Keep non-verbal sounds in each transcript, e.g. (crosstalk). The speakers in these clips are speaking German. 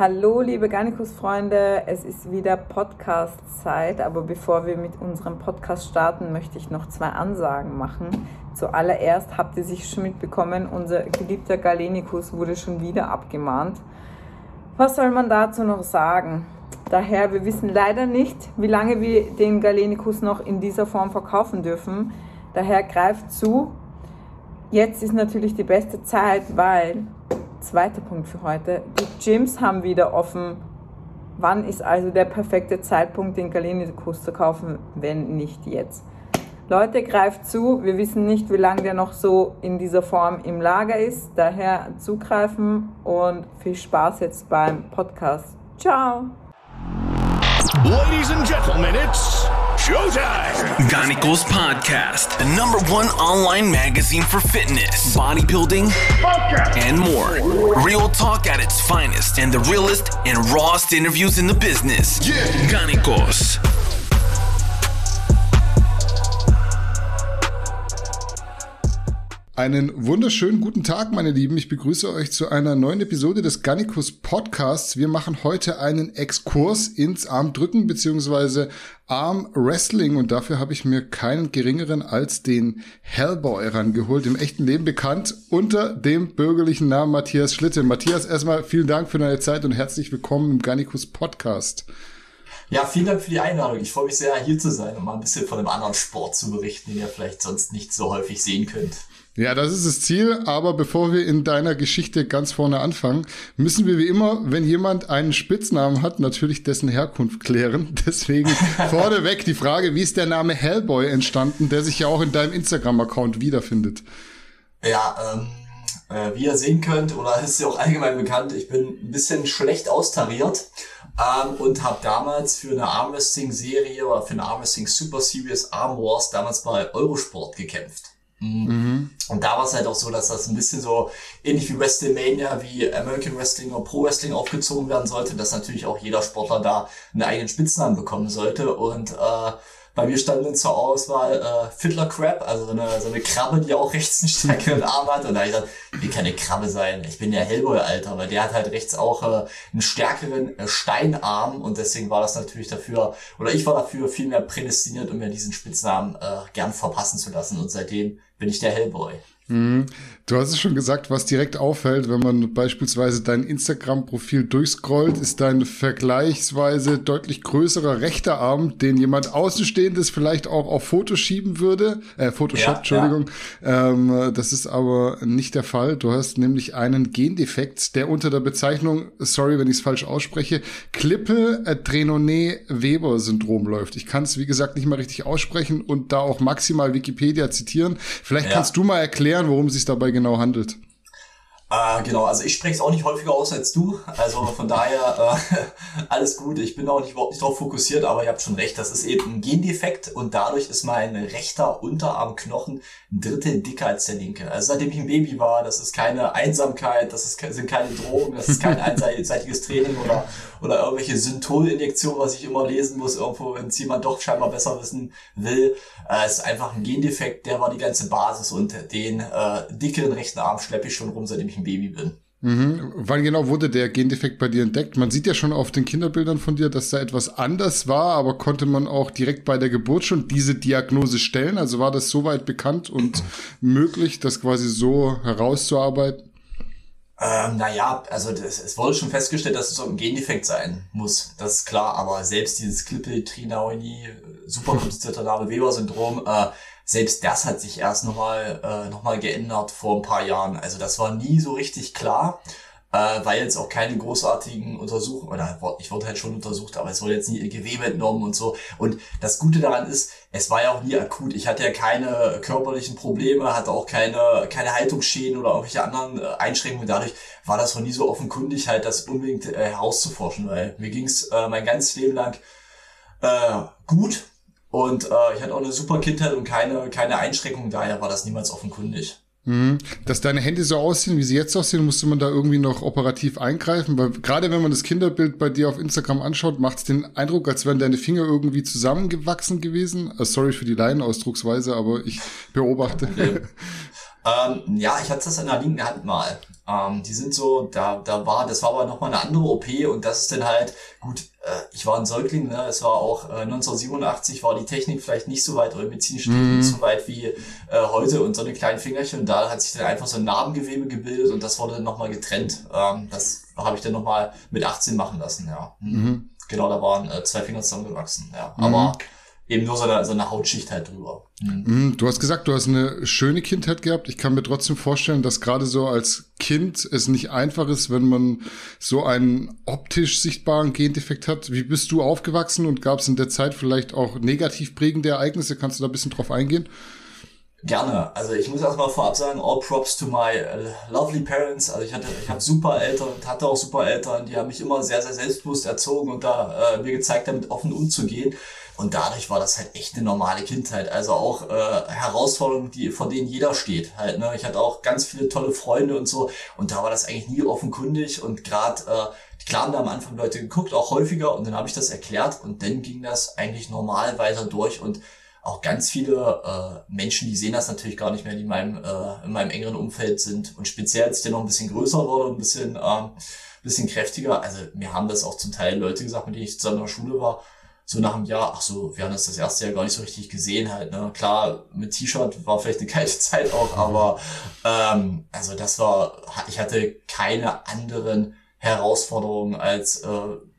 Hallo, liebe Garnicus-Freunde, es ist wieder Podcast-Zeit, aber bevor wir mit unserem Podcast starten, möchte ich noch zwei Ansagen machen. Zuallererst habt ihr sich schon mitbekommen, unser geliebter Galenikus wurde schon wieder abgemahnt. Was soll man dazu noch sagen? Daher, wir wissen leider nicht, wie lange wir den Galenikus noch in dieser Form verkaufen dürfen. Daher greift zu. Jetzt ist natürlich die beste Zeit, weil zweiter Punkt für heute. Die Gyms haben wieder offen. Wann ist also der perfekte Zeitpunkt, den Galenikus zu kaufen, wenn nicht jetzt? Leute, greift zu. Wir wissen nicht, wie lange der noch so in dieser Form im Lager ist. Daher zugreifen und viel Spaß jetzt beim Podcast. Ciao! Ladies and gentlemen, it's showtime! Ganicos Podcast, the number one online magazine for fitness, bodybuilding, and more. Real talk at its finest and the realest and rawest interviews in the business. Yeah. Ganicos. Einen wunderschönen guten Tag, meine Lieben. Ich begrüße euch zu einer neuen Episode des Gannikus Podcasts. Wir machen heute einen Exkurs ins Armdrücken bzw. Armwrestling und dafür habe ich mir keinen geringeren als den Hellboy rangeholt, im echten Leben bekannt unter dem bürgerlichen Namen Matthias Schlitte. Matthias, erstmal vielen Dank für deine Zeit und herzlich willkommen im Gannikus Podcast. Ja, vielen Dank für die Einladung. Ich freue mich sehr, hier zu sein und mal ein bisschen von einem anderen Sport zu berichten, den ihr vielleicht sonst nicht so häufig sehen könnt. Ja, das ist das Ziel, aber bevor wir in deiner Geschichte ganz vorne anfangen, müssen wir wie immer, wenn jemand einen Spitznamen hat, natürlich dessen Herkunft klären. (laughs) Deswegen vorneweg die Frage, wie ist der Name Hellboy entstanden, der sich ja auch in deinem Instagram-Account wiederfindet? Ja, ähm, äh, wie ihr sehen könnt, oder ist ja auch allgemein bekannt, ich bin ein bisschen schlecht austariert ähm, und habe damals für eine Armwrestling-Serie oder für eine Armwrestling Super Series Arm Wars damals bei Eurosport gekämpft. Mhm. Und da war es halt auch so, dass das ein bisschen so ähnlich wie WrestleMania, wie American Wrestling oder Pro Wrestling aufgezogen werden sollte, dass natürlich auch jeder Sportler da einen eigenen Spitznamen bekommen sollte. Und äh, bei mir stand dann zur Auswahl äh, Fiddler Crab, also so eine, so eine Krabbe, die auch rechts einen stärkeren Arm hat. Und da habe ich gesagt, wie kann eine Krabbe sein? Ich bin ja Hellboy, Alter, weil der hat halt rechts auch äh, einen stärkeren äh, Steinarm und deswegen war das natürlich dafür, oder ich war dafür viel mehr prädestiniert, um mir diesen Spitznamen äh, gern verpassen zu lassen. Und seitdem bin ich der Hellboy. Mhm. Du hast es schon gesagt, was direkt auffällt, wenn man beispielsweise dein Instagram-Profil durchscrollt, ist dein vergleichsweise deutlich größerer rechter Arm, den jemand Außenstehendes vielleicht auch auf Foto schieben würde. Äh, Photoshop, Ja, Entschuldigung. Ähm, das ist aber nicht der Fall. Du hast nämlich einen Gendefekt, der unter der Bezeichnung, sorry, wenn ich es falsch ausspreche, Klippe-Trenone-Weber-Syndrom läuft. Ich kann es, wie gesagt, nicht mal richtig aussprechen und da auch maximal Wikipedia zitieren. Vielleicht Ja. kannst du mal erklären, worum es sich dabei genau handelt. Äh, genau, also ich spreche es auch nicht häufiger aus als du. Also von daher äh, (laughs) alles gut. Ich bin auch nicht, überhaupt nicht darauf fokussiert, aber ihr habt schon recht, das ist eben ein Gendefekt und dadurch ist mein rechter Unterarmknochen ein Drittel dicker als der linke. Also seitdem ich ein Baby war, das ist keine Einsamkeit, das ist, sind keine Drogen, das ist kein (laughs) einseitiges Training oder, oder irgendwelche Syntholinjektionen, was ich immer lesen muss, irgendwo, wenn es jemand doch scheinbar besser wissen will. Äh, es ist einfach ein Gendefekt, der war die ganze Basis und den äh, dickeren rechten Arm schleppe ich schon rum, seitdem ich ein Baby bin. Mhm. Wann genau wurde der Gendefekt bei dir entdeckt? Man sieht ja schon auf den Kinderbildern von dir, dass da etwas anders war, aber konnte man auch direkt bei der Geburt schon diese Diagnose stellen? Also war das soweit bekannt und möglich, das quasi so herauszuarbeiten? Ähm, naja, also das, es wurde schon festgestellt, dass es so ein Gendefekt sein muss. Das ist klar, aber selbst dieses Klippel-Trinauni, super komplizierter Name Weber-Syndrom, äh, selbst das hat sich erst nochmal äh, noch geändert vor ein paar Jahren. Also das war nie so richtig klar, äh, weil jetzt auch keine großartigen Untersuchungen, oder ich wurde halt schon untersucht, aber es wurde jetzt nie Gewebe entnommen und so. Und das Gute daran ist, es war ja auch nie akut. Ich hatte ja keine körperlichen Probleme, hatte auch keine, keine Haltungsschäden oder irgendwelche anderen äh, Einschränkungen. Dadurch war das noch nie so offenkundig, halt das unbedingt äh, herauszuforschen, weil mir ging's äh, mein ganzes Leben lang äh, gut und äh, ich hatte auch eine super Kindheit und keine, keine Einschränkungen, daher war das niemals offenkundig. Mhm. Dass deine Hände so aussehen, wie sie jetzt aussehen, musste man da irgendwie noch operativ eingreifen, weil gerade wenn man das Kinderbild bei dir auf Instagram anschaut, macht es den Eindruck, als wären deine Finger irgendwie zusammengewachsen gewesen. Äh, sorry für die Laienausdrucksweise, aber ich beobachte. (laughs) Ähm, ja, ich hatte das in der linken Hand mal. Ähm, die sind so, da, da war, das war aber nochmal eine andere OP und das ist dann halt, gut, äh, ich war ein Säugling, ne? es war auch äh, 1987 war die Technik vielleicht nicht so weit oder medizinische Technik nicht so weit wie äh, heute und so eine kleinen Fingerchen und da hat sich dann einfach so ein Narbengewebe gebildet und das wurde dann nochmal getrennt. Ähm, das habe ich dann nochmal mit 18 machen lassen, ja. Mhm. Genau, da waren äh, zwei Finger zusammengewachsen, ja. Aber eben nur so eine, so eine Hautschicht halt drüber. Mhm. Mhm, Du hast gesagt, du hast eine schöne Kindheit gehabt. Ich kann mir trotzdem vorstellen, dass gerade so als Kind es nicht einfach ist, wenn man so einen optisch sichtbaren Gendefekt hat. Wie bist du aufgewachsen und gab es in der Zeit vielleicht auch negativ prägende Ereignisse? Kannst du da ein bisschen drauf eingehen? Gerne. Also ich muss erstmal vorab sagen, all props to my uh, lovely parents. Also ich hatte, ich habe super Eltern und hatte auch super Eltern, die haben mich immer sehr, sehr selbstbewusst erzogen und da äh, mir gezeigt, damit offen umzugehen. Und dadurch war das halt echt eine normale Kindheit. Also auch äh, Herausforderungen, die, vor denen jeder steht halt. Ne? Ich hatte auch ganz viele tolle Freunde und so. Und da war das eigentlich nie offenkundig. Und gerade, äh, klar haben da am Anfang Leute geguckt, auch häufiger. Und dann habe ich das erklärt. Und dann ging das eigentlich normal weiter durch. Und auch ganz viele äh, Menschen, die sehen das natürlich gar nicht mehr, die in meinem, äh, in meinem engeren Umfeld sind. Und speziell, als ich dann noch ein bisschen größer wurde, ein bisschen, ähm, bisschen kräftiger. Also mir haben das auch zum Teil Leute gesagt, mit denen ich zusammen in der Schule war so nach einem Jahr, ach so, wir haben das das erste Jahr gar nicht so richtig gesehen halt, ne? Klar, mit T-Shirt war vielleicht eine kalte (laughs) Zeit auch, aber ähm, also das war, ich hatte keine anderen Herausforderungen als äh,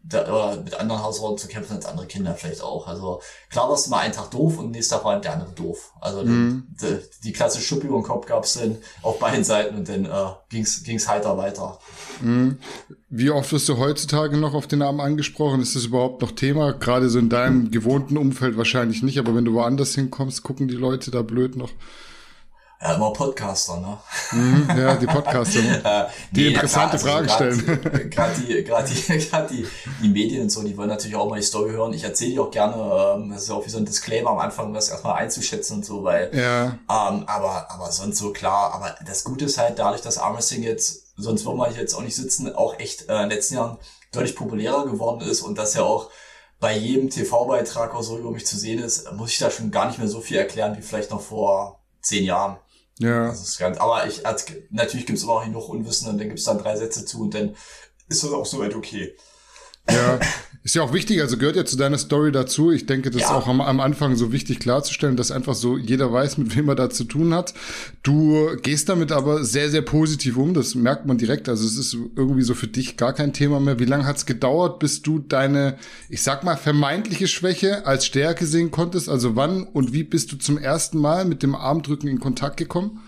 da, oder mit anderen Herausforderungen zu kämpfen als andere Kinder vielleicht auch. Also klar warst du mal einen Tag doof und nächster Tag war der andere doof. Also mhm. die, die klassische Schuppe über den Kopf gab's dann auf beiden Seiten und dann äh, ging's ging's heiter weiter. Mhm. Wie oft wirst du heutzutage noch auf den Namen angesprochen? Ist das überhaupt noch Thema? Gerade so in deinem gewohnten Umfeld wahrscheinlich nicht, aber wenn du woanders hinkommst, gucken die Leute da blöd noch. Ja, immer Podcaster, ne? Mhm, ja, die Podcaster, ne? (laughs) die nee, interessante klar, also Fragen stellen. Gerade die, gerade die, (laughs) gerade die, die Medien und so, die wollen natürlich auch mal die Story hören. Ich erzähle die auch gerne, ähm, das ist auch wie so ein Disclaimer am Anfang, um das erstmal einzuschätzen und so, weil, ja. ähm, aber, aber sonst so klar, aber das Gute ist halt dadurch, dass Armstrong jetzt, sonst würden wir jetzt auch nicht sitzen, auch echt äh, in den letzten Jahren deutlich populärer geworden ist und dass ja auch bei jedem TV-Beitrag oder so über mich zu sehen ist, muss ich da schon gar nicht mehr so viel erklären wie vielleicht noch vor zehn Jahren. Ja. Das ist ganz, aber ich, als, natürlich gibt's immer auch noch Unwissen und dann gibt's dann drei Sätze zu und dann ist das auch soweit okay. Ja, (laughs) ist ja auch wichtig, also gehört ja zu deiner Story dazu. Ich denke, das ja. ist auch am, am, Anfang so wichtig klarzustellen, dass einfach so jeder weiß, mit wem er da zu tun hat. Du gehst damit aber sehr, sehr positiv um, das merkt man direkt. Also es ist irgendwie so für dich gar kein Thema mehr. Wie lange hat's gedauert, bis du deine, ich sag mal, vermeintliche Schwäche als Stärke sehen konntest? Also wann und wie bist du zum ersten Mal mit dem Armdrücken in Kontakt gekommen?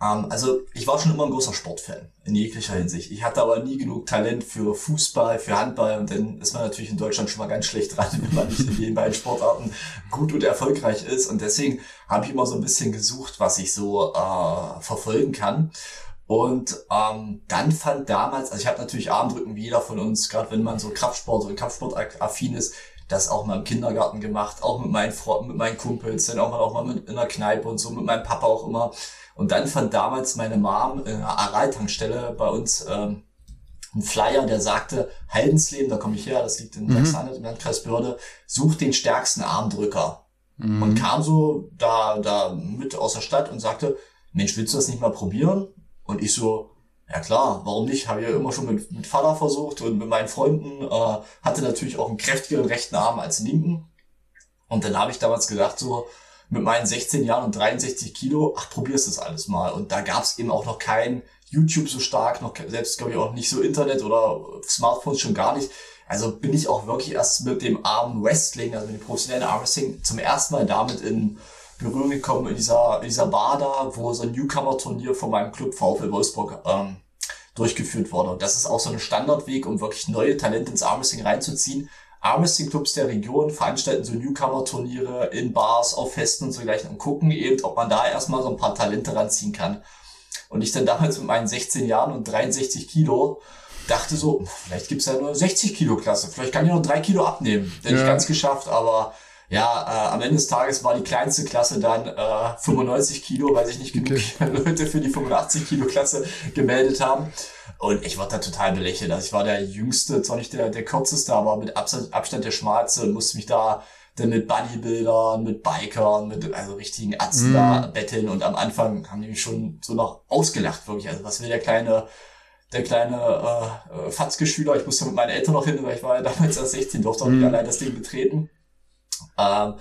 Ähm, also ich war schon immer ein großer Sportfan in jeglicher Hinsicht. Ich hatte aber nie genug Talent für Fußball, für Handball und dann ist man natürlich in Deutschland schon mal ganz schlecht dran, (laughs) wenn man nicht in den beiden Sportarten gut und erfolgreich ist. Und deswegen habe ich immer so ein bisschen gesucht, was ich so äh, verfolgen kann. Und ähm, dann fand damals, also ich habe natürlich Armdrücken wie jeder von uns, gerade wenn man so Kraftsport oder Kampfsport-affin ist, das auch mal im Kindergarten gemacht, auch mit meinen Freunden, mit meinen Kumpels, dann auch mal, auch mal mit, in der Kneipe und so, mit meinem Papa auch immer. Und dann fand damals meine Mom in einer Aral-Tankstelle bei uns ähm, ein Flyer, der sagte, Heidensleben, da komme ich her, das liegt in mhm. Sachsen im Landkreis Börde, sucht den stärksten Armdrücker. Mhm. Und kam so da, da mit aus der Stadt und sagte, Mensch, willst du das nicht mal probieren? Und ich so, ja klar, warum nicht? Habe ich ja immer schon mit, mit Vater versucht und mit meinen Freunden, äh, hatte natürlich auch einen kräftigeren rechten Arm als linken. Und dann habe ich damals gedacht, so, mit meinen 16 Jahren und 63 Kilo, ach, probierst das alles mal. Und da gab es eben auch noch kein YouTube so stark, noch selbst glaube ich auch nicht so Internet oder Smartphones schon gar nicht. Also bin ich auch wirklich erst mit dem Arm Wrestling, also mit dem professionellen Armwrestling, zum ersten Mal damit in Berührung gekommen, in dieser, in dieser Bar da, wo so ein Newcomer-Turnier von meinem Club VfL Wolfsburg ähm, durchgeführt wurde. Und das ist auch so ein Standardweg, um wirklich neue Talente ins Armwrestling reinzuziehen. Armwrestling-Clubs der Region veranstalten so Newcomer-Turniere in Bars, auf Festen und so gleich und gucken eben, ob man da erstmal so ein paar Talente ranziehen kann. Und ich dann damals mit meinen 16 Jahren und 63 Kilo dachte so, vielleicht gibt's ja nur 60 Kilo Klasse, vielleicht kann ich noch drei Kilo abnehmen. Denn ja. nicht ganz geschafft, aber ja, äh, am Ende des Tages war die kleinste Klasse dann äh, 95 Kilo, weil sich nicht genug okay. Leute für die 85 Kilo Klasse gemeldet haben. Und ich war da total belächelt. Also ich war der Jüngste, zwar nicht der, der Kürzeste, aber mit Abstand, Abstand der Schmalste und musste mich da dann mit Bodybuildern, mit Bikern, mit also richtigen Ärzten da betteln und am Anfang haben die mich schon so noch ausgelacht, wirklich. Also was will der kleine, der kleine äh, Fatzke-Schüler, ich musste mit meinen Eltern noch hin, weil ich war ja (laughs) damals erst 16, durfte auch nicht allein das Ding betreten. Ähm,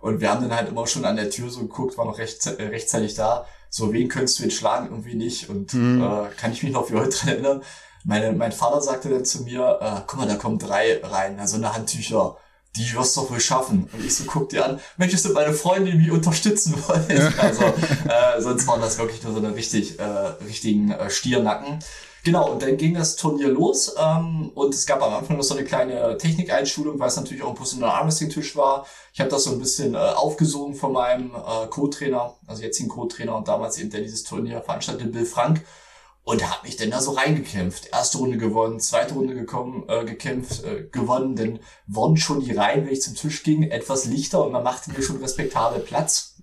und wir haben dann halt immer schon an der Tür so geguckt, war noch recht, äh, rechtzeitig da. So, wen könntest du jetzt schlagen, irgendwie nicht. Und äh, kann ich mich noch wie heute dran (laughs) erinnern. Meine, mein Vater sagte dann zu mir, äh, guck mal, da kommen drei rein, also eine Handtücher. Die wirst du doch wohl schaffen. Und ich so guck dir an, Mensch, das sind meine Freunde, die mich unterstützen wollen. (laughs) Also, äh, sonst waren das wirklich nur so eine richtig, äh, richtigen äh, Stiernacken. Genau, und dann ging das Turnier los ähm, und es gab am Anfang noch so eine kleine Technikeinschulung, weil es natürlich auch ein professioneller Armwrestling-Tisch war. Ich habe das so ein bisschen äh, aufgesogen von meinem äh, Co-Trainer, also jetzigen Co-Trainer und damals eben der dieses Turnier veranstaltete, Bill Frank. Und habe mich dann da so reingekämpft. Erste Runde gewonnen, zweite Runde gekommen, äh, gekämpft, äh, gewonnen. Dann wurden schon die Reihen, wenn ich zum Tisch ging, etwas lichter und man machte mir schon respektabel Platz.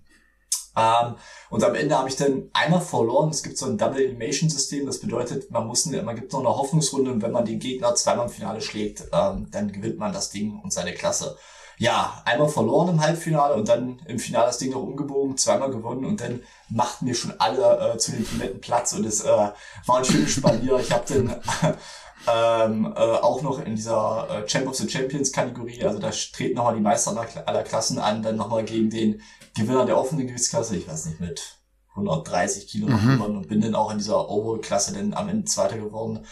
Ähm, und am Ende habe ich dann einmal verloren. Es gibt so ein Double Elimination System. Das bedeutet, man muss, man gibt noch eine Hoffnungsrunde und wenn man den Gegner zweimal im Finale schlägt, ähm, dann gewinnt man das Ding und seine Klasse. Ja, einmal verloren im Halbfinale und dann im Finale das Ding noch umgebogen, zweimal gewonnen und dann machten wir schon alle äh, zu den Toiletten Platz und es äh, war ein schönes Spalier. Ich habe dann (laughs) ähm, äh, auch noch in dieser äh, Champ of the Champions Kategorie, also da treten nochmal die Meister aller, aller Klassen an, dann nochmal gegen den Gewinner der offenen Gewichtsklasse, ich weiß nicht, mit 130 Kilo noch gewonnen und bin dann auch in dieser Overall-Klasse dann am Ende Zweiter geworden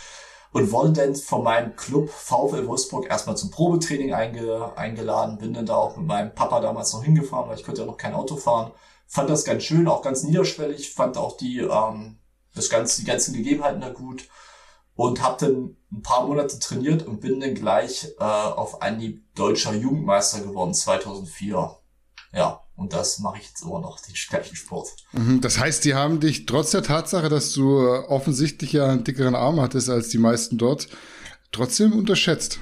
und wurde dann von meinem Club VfL Wolfsburg erstmal zum Probetraining einge eingeladen, bin dann da auch mit meinem Papa damals noch hingefahren, weil ich konnte ja noch kein Auto fahren. Fand das ganz schön, auch ganz niederschwellig, fand auch die, ähm, das ganze, die ganzen Gegebenheiten da gut und habe dann ein paar Monate trainiert und bin dann gleich äh, auf Anhieb deutscher Jugendmeister geworden 2004. Ja, und das mache ich jetzt immer noch, den gleichen Sport. Mhm, Das heißt, die haben dich trotz der Tatsache, dass du äh, offensichtlich ja einen dickeren Arm hattest als die meisten dort, trotzdem unterschätzt.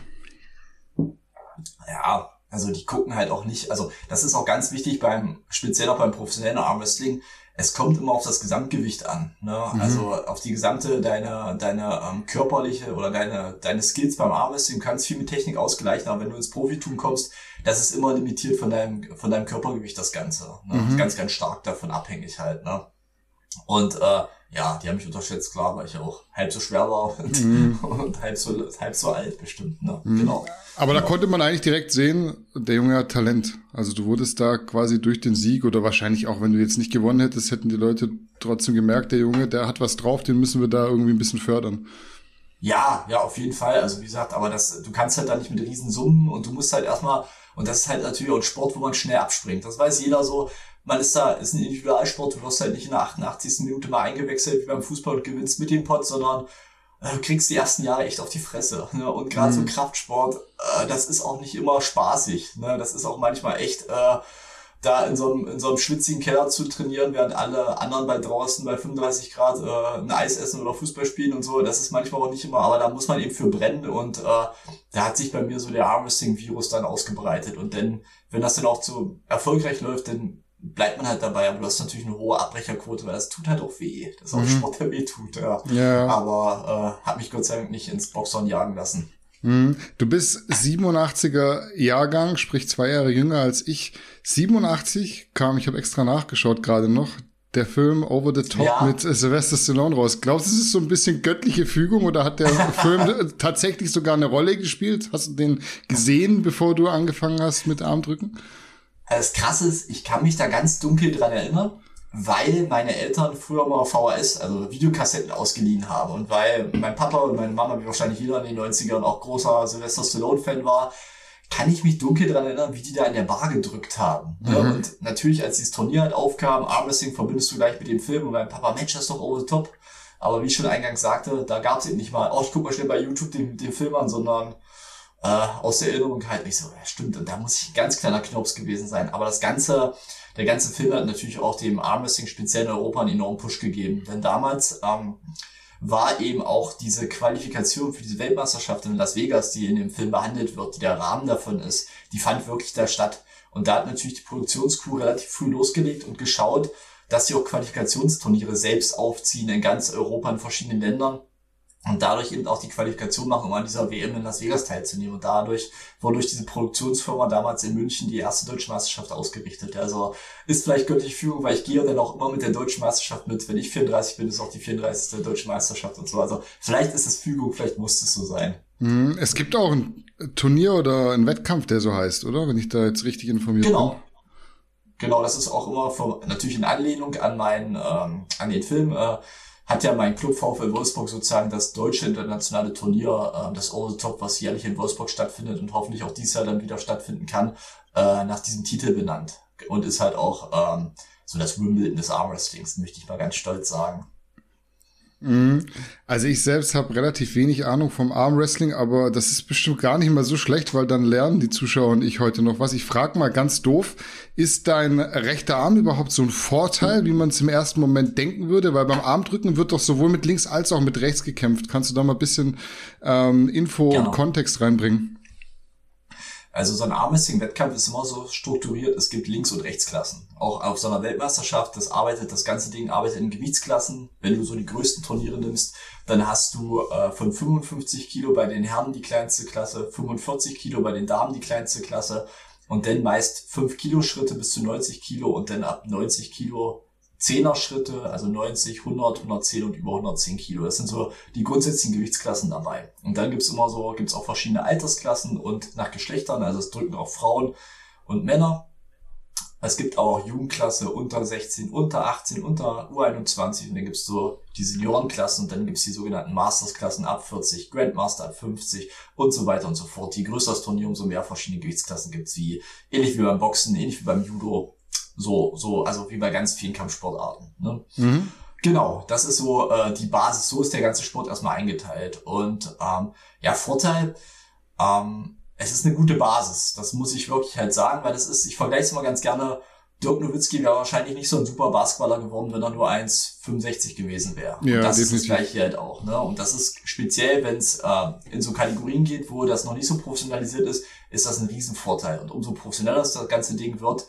Ja, also die gucken halt auch nicht, also das ist auch ganz wichtig beim, speziell auch beim professionellen Armwrestling, es kommt immer auf das Gesamtgewicht an. Ne? Also auf die gesamte, deine, deine ähm, körperliche oder deine, deine Skills beim Armwrestling. Du kannst viel mit Technik ausgleichen, aber wenn du ins Profitum kommst, das ist immer limitiert von deinem, von deinem Körpergewicht, das Ganze. Ne? Ganz, ganz stark davon abhängig halt. Ne? Und äh, ja, die haben mich unterschätzt, klar, weil ich auch halb so schwer war (laughs) und, und halb, so, halb so alt bestimmt. Ne? Genau. Aber da konnte man eigentlich direkt sehen, der Junge hat Talent. Also du wurdest da quasi durch den Sieg oder wahrscheinlich auch, wenn du jetzt nicht gewonnen hättest, hätten die Leute trotzdem gemerkt, der Junge, der hat was drauf, den müssen wir da irgendwie ein bisschen fördern. Ja, ja, auf jeden Fall. Also wie gesagt, aber das, du kannst halt da nicht mit Riesensummen und du musst halt erstmal, und das ist halt natürlich auch ein Sport, wo man schnell abspringt. Das weiß jeder so. Man ist da, ist ein Individualsport, du wirst halt nicht in der 88. Minute mal eingewechselt wie beim Fußball und gewinnst mit dem Pot, sondern du kriegst die ersten Jahre echt auf die Fresse. Ne? Und gerade so Kraftsport, äh, das ist auch nicht immer spaßig. Ne? Das ist auch manchmal echt, äh, da in so, einem, in so einem schwitzigen Keller zu trainieren, während alle anderen bei draußen bei 35 Grad äh, ein Eis essen oder Fußball spielen und so. Das ist manchmal auch nicht immer, aber da muss man eben für brennen und äh, da hat sich bei mir so der Armwrestling-Virus dann ausgebreitet. Und dann, wenn das dann auch so erfolgreich läuft, dann bleibt man halt dabei, aber du hast natürlich eine hohe Abbrecherquote, weil das tut halt auch weh. Das ist auch ein Sport, der weh tut, ja. Ja. Aber äh, hat mich Gott sei Dank nicht ins Boxhorn jagen lassen. Mhm. Du bist 87er Jahrgang, sprich zwei Jahre jünger als ich. 87 kam, ich habe extra nachgeschaut gerade noch, der Film Over the Top Ja. mit Sylvester Stallone raus. Glaubst du, es ist so ein bisschen göttliche Fügung oder hat der (laughs) Film tatsächlich sogar eine Rolle gespielt? Hast du den gesehen, bevor du angefangen hast mit Armdrücken? Das Krasse ist, ich kann mich da ganz dunkel dran erinnern, weil meine Eltern früher mal VHS, also Videokassetten ausgeliehen haben und weil mein Papa und meine Mama, wie wahrscheinlich jeder in den 90ern auch großer Sylvester Stallone-Fan war, kann ich mich dunkel dran erinnern, wie die da in der Bar gedrückt haben. Ne? Und natürlich, als dieses Turnier halt aufkam, Armwrestling verbindest du gleich mit dem Film und mein Papa, Mensch, das ist doch over the top. Aber wie ich schon eingangs sagte, da gab es eben nicht mal, oh, ich guck mal schnell bei YouTube den, den Film an, sondern äh, aus der Erinnerung halt nicht so, ja, stimmt, und da muss ich ein ganz kleiner Knops gewesen sein. Aber das Ganze, der ganze Film hat natürlich auch dem Armwrestling speziell in Europa einen enormen Push gegeben. Denn damals ähm, war eben auch diese Qualifikation für diese Weltmeisterschaft in Las Vegas, die in dem Film behandelt wird, die der Rahmen davon ist, die fand wirklich da statt. Und da hat natürlich die Produktionscrew relativ früh losgelegt und geschaut, dass sie auch Qualifikationsturniere selbst aufziehen in ganz Europa, in verschiedenen Ländern und dadurch eben auch die Qualifikation machen, um an dieser WM in Las Vegas teilzunehmen. Und dadurch wurde durch diese Produktionsfirma damals in München die erste deutsche Meisterschaft ausgerichtet. Also ist vielleicht göttliche Führung, weil ich gehe dann auch immer mit der deutschen Meisterschaft mit. Wenn ich 34 bin, ist auch die 34. deutsche Meisterschaft und so. Also vielleicht ist es Fügung, vielleicht muss es so sein. Mhm. Es gibt auch ein Turnier oder ein Wettkampf, der so heißt, oder? Wenn ich da jetzt richtig informiert genau. bin. Genau, das ist auch immer vom, natürlich in Anlehnung an meinen, ähm, an den Film. Äh, hat ja mein Club VfL Wolfsburg sozusagen das deutsche internationale Turnier, äh, das Over Top, was jährlich in Wolfsburg stattfindet und hoffentlich auch dieses Jahr dann wieder stattfinden kann, äh, nach diesem Titel benannt. Und ist halt auch ähm, so das Wimbledon des Armwrestlings, möchte ich mal ganz stolz sagen. Mhm. Also ich selbst habe relativ wenig Ahnung vom Armwrestling, aber das ist bestimmt gar nicht mal so schlecht, weil dann lernen die Zuschauer und ich heute noch was. Ich frage mal ganz doof, ist dein rechter Arm überhaupt so ein Vorteil, wie man es im ersten Moment denken würde? Weil beim Armdrücken wird doch sowohl mit links als auch mit rechts gekämpft. Kannst du da mal ein bisschen ähm, Info genau. und Kontext reinbringen? Also so ein Armwrestling-Wettkampf ist immer so strukturiert, es gibt Links- und Rechtsklassen. Auch auf so einer Weltmeisterschaft, das arbeitet, das ganze Ding arbeitet in Gewichtsklassen. Wenn du so die größten Turniere nimmst, dann hast du äh, von 55 Kilo bei den Herren die kleinste Klasse, 45 Kilo bei den Damen die kleinste Klasse und dann meist 5 Kilo Schritte bis zu 90 Kilo und dann ab 90 Kilo Zehner-Schritte, also 90, 100, 110 und über 110 Kilo. Das sind so die grundsätzlichen Gewichtsklassen dabei. Und dann gibt's immer so, gibt's auch verschiedene Altersklassen und nach Geschlechtern, also es drücken auch Frauen und Männer. Es gibt auch Jugendklasse unter 16, unter 18, unter U21 und dann gibt's so die Seniorenklassen und dann gibt's die sogenannten Mastersklassen ab 40, Grandmaster ab 50 und so weiter und so fort. Je größer das Turnier, umso mehr verschiedene Gewichtsklassen gibt's wie ähnlich wie beim Boxen, ähnlich wie beim Judo so, so, also wie bei ganz vielen Kampfsportarten. Ne? Mhm. Genau, das ist so äh, die Basis. So ist der ganze Sport erstmal eingeteilt. Und ähm, ja, Vorteil, ähm, es ist eine gute Basis. Das muss ich wirklich halt sagen, weil das ist, ich vergleiche es mal ganz gerne. Dirk Nowitzki wäre wahrscheinlich nicht so ein super Basketballer geworden, wenn er nur 1,65 gewesen wäre. Ja, und das definitiv. ist das gleiche halt auch. Ne? Und das ist speziell, wenn es äh, in so Kategorien geht, wo das noch nicht so professionalisiert ist, ist das ein Riesenvorteil. Und umso professioneller das ganze Ding wird,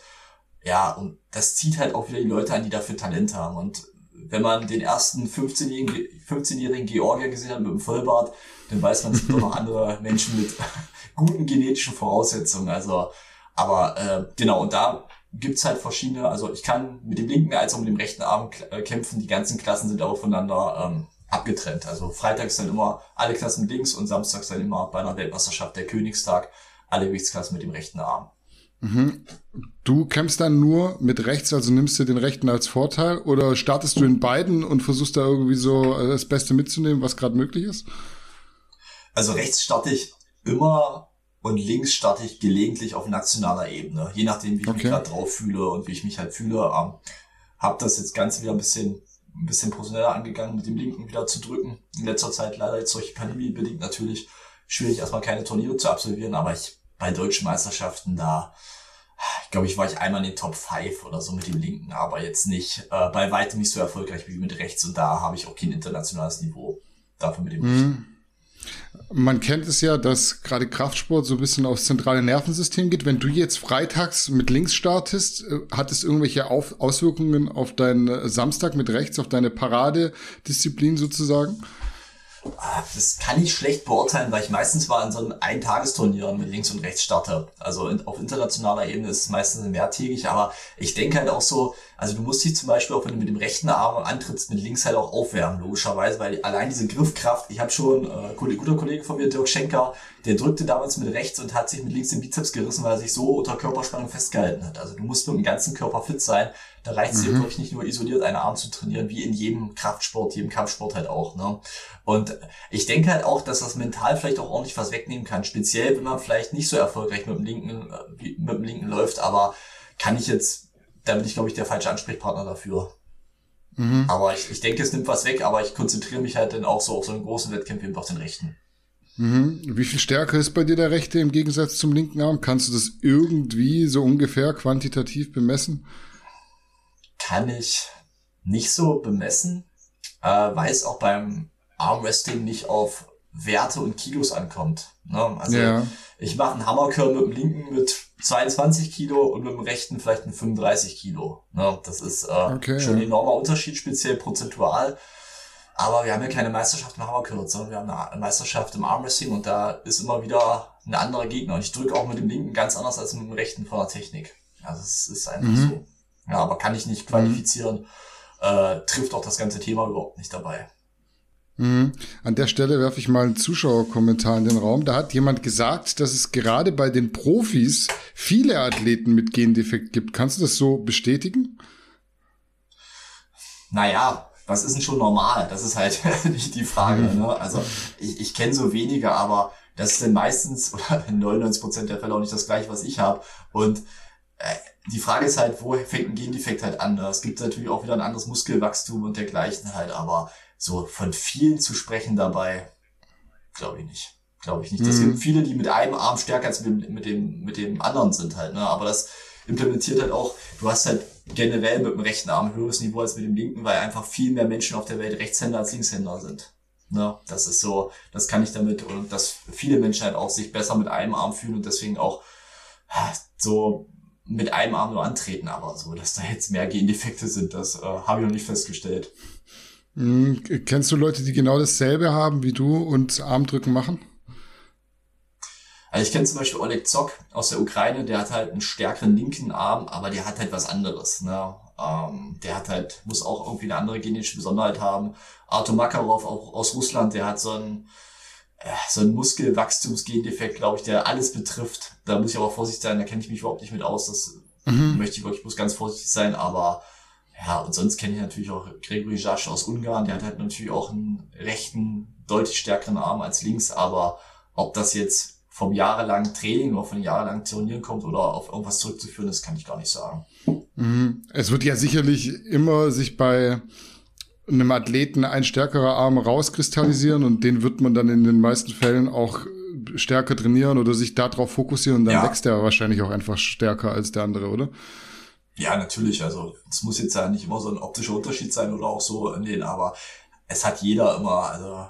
ja, und das zieht halt auch wieder die Leute an, die dafür Talent haben. Und wenn man den ersten 15-jährigen 15 Georgier gesehen hat mit dem Vollbart, dann weiß man, es gibt auch noch (laughs) andere Menschen mit (laughs) guten genetischen Voraussetzungen. Also, aber äh, genau, und da gibt's halt verschiedene, also ich kann mit dem linken als auch mit dem rechten Arm äh, kämpfen. Die ganzen Klassen sind aber voneinander ähm, abgetrennt. Also freitags dann immer alle Klassen links und samstags dann immer bei einer Weltmeisterschaft der Königstag alle Gewichtsklassen mit dem rechten Arm. Mhm. Du kämpfst dann nur mit rechts, also nimmst du den rechten als Vorteil oder startest du in beiden und versuchst da irgendwie so äh, das Beste mitzunehmen, was gerade möglich ist? Also rechts starte ich immer und links starte ich gelegentlich auf nationaler Ebene, je nachdem, wie ich okay. mich gerade drauf fühle und wie ich mich halt fühle. Ähm, hab das jetzt Ganze wieder ein bisschen ein bisschen professioneller angegangen, mit dem linken wieder zu drücken. In letzter Zeit leider jetzt solche Pandemie bedingt natürlich schwierig, erstmal keine Turniere zu absolvieren, aber ich bei deutschen Meisterschaften da, ich glaube, ich war ich einmal in den Top 5 oder so mit dem linken, aber jetzt nicht, äh, bei weitem nicht so erfolgreich wie mit rechts und da habe ich auch kein internationales Niveau dafür mit dem mhm. Man kennt es ja, dass gerade Kraftsport so ein bisschen aufs zentrale Nervensystem geht. Wenn du jetzt freitags mit links startest, äh, hat es irgendwelche auf Auswirkungen auf deinen Samstag mit rechts, auf deine Paradedisziplin sozusagen? Ah, das kann ich schlecht beurteilen, weil ich meistens mal in so einem Eintagesturnieren mit links und rechts starte. Also in, auf internationaler Ebene ist es meistens mehrtägig, aber ich denke halt auch so, also du musst dich zum Beispiel auch, wenn du mit dem rechten Arm antrittst, mit links halt auch aufwärmen, logischerweise, weil allein diese Griffkraft, ich habe schon, äh, guter Kollege von mir, Dirk Schenker, der drückte damals mit rechts und hat sich mit links den Bizeps gerissen, weil er sich so unter Körperspannung festgehalten hat. Also du musst mit dem ganzen Körper fit sein. Da reicht es mhm. dir wirklich nicht nur isoliert einen Arm zu trainieren, wie in jedem Kraftsport, jedem Kampfsport halt auch. Ne? Und ich denke halt auch, dass das mental vielleicht auch ordentlich was wegnehmen kann. Speziell, wenn man vielleicht nicht so erfolgreich mit dem linken, äh, mit dem linken läuft, aber kann ich jetzt da bin ich, glaube ich, der falsche Ansprechpartner dafür. Mhm. Aber ich, ich denke, es nimmt was weg, aber ich konzentriere mich halt dann auch so auf so einen großen Wettkampf wie auf den rechten. Mhm. Wie viel stärker ist bei dir der rechte im Gegensatz zum linken Arm? Kannst du das irgendwie so ungefähr quantitativ bemessen? Kann ich nicht so bemessen, äh, weil es auch beim Armwrestling nicht auf Werte und Kilos ankommt. Ne? Also ja. ich mache einen Hammercurl mit dem linken mit 22 Kilo und mit dem rechten vielleicht ein 35 Kilo. Ne? Das ist äh, okay, schon ein enormer Unterschied, speziell prozentual. Aber wir haben ja keine Meisterschaft im Hammerkürz, sondern wir haben eine Meisterschaft im Armwrestling und da ist immer wieder ein anderer Gegner. Und ich drücke auch mit dem linken ganz anders als mit dem rechten von der Technik. Also es ist einfach mhm. so. Ja, aber kann ich nicht qualifizieren, mhm. äh, trifft auch das ganze Thema überhaupt nicht dabei. Mhm. An der Stelle werfe ich mal einen Zuschauerkommentar in den Raum. Da hat jemand gesagt, dass es gerade bei den Profis viele Athleten mit Gendefekt gibt. Kannst du das so bestätigen? Naja, was ist denn schon normal? Das ist halt (laughs) nicht die Frage. Mhm. Ne? Also ich, ich kenne so wenige, aber das ist dann meistens oder in (laughs) 99 Prozent der Fälle auch nicht das gleiche, was ich habe. Und äh, die Frage ist halt, wo fängt ein Gendefekt halt an? Es gibt natürlich auch wieder ein anderes Muskelwachstum und dergleichen halt, aber so von vielen zu sprechen dabei, glaube ich nicht. Glaube ich nicht. Mhm. Das gibt viele, die mit einem Arm stärker als mit, mit, dem, mit dem anderen sind halt, ne? Aber das implementiert halt auch, du hast halt generell mit dem rechten Arm höheres Niveau als mit dem linken, weil einfach viel mehr Menschen auf der Welt Rechtshänder als Linkshänder sind. Ne? Das ist so, das kann ich damit und dass viele Menschen halt auch sich besser mit einem Arm fühlen und deswegen auch so mit einem Arm nur antreten, aber so, dass da jetzt mehr Gendefekte sind, das äh, habe ich noch nicht festgestellt. Mhm. Kennst du Leute, die genau dasselbe haben wie du und Armdrücken machen? Also ich kenne zum Beispiel Oleg Zock aus der Ukraine, der hat halt einen stärkeren linken Arm, aber der hat halt was anderes. Ne? Ähm, der hat halt, muss auch irgendwie eine andere genetische Besonderheit haben. Artur Makarov auch aus Russland, der hat so ein äh, so ein Muskelwachstumsgendefekt, glaube ich, der alles betrifft. Da muss ich aber vorsichtig sein, da kenne ich mich überhaupt nicht mit aus. Das mhm. möchte ich wirklich, muss ganz vorsichtig sein, aber ja, und sonst kenne ich natürlich auch Gregory Jasch aus Ungarn, der hat halt natürlich auch einen rechten, deutlich stärkeren Arm als links, aber ob das jetzt vom jahrelangen Training oder von jahrelangen Turnieren kommt oder auf irgendwas zurückzuführen, das kann ich gar nicht sagen. Mhm. Es wird ja sicherlich immer sich bei einem Athleten ein stärkerer Arm rauskristallisieren und den wird man dann in den meisten Fällen auch stärker trainieren oder sich darauf fokussieren und dann ja. wächst er wahrscheinlich auch einfach stärker als der andere, oder? Ja, natürlich. Also es muss jetzt ja nicht immer so ein optischer Unterschied sein oder auch so in den, aber es hat jeder immer also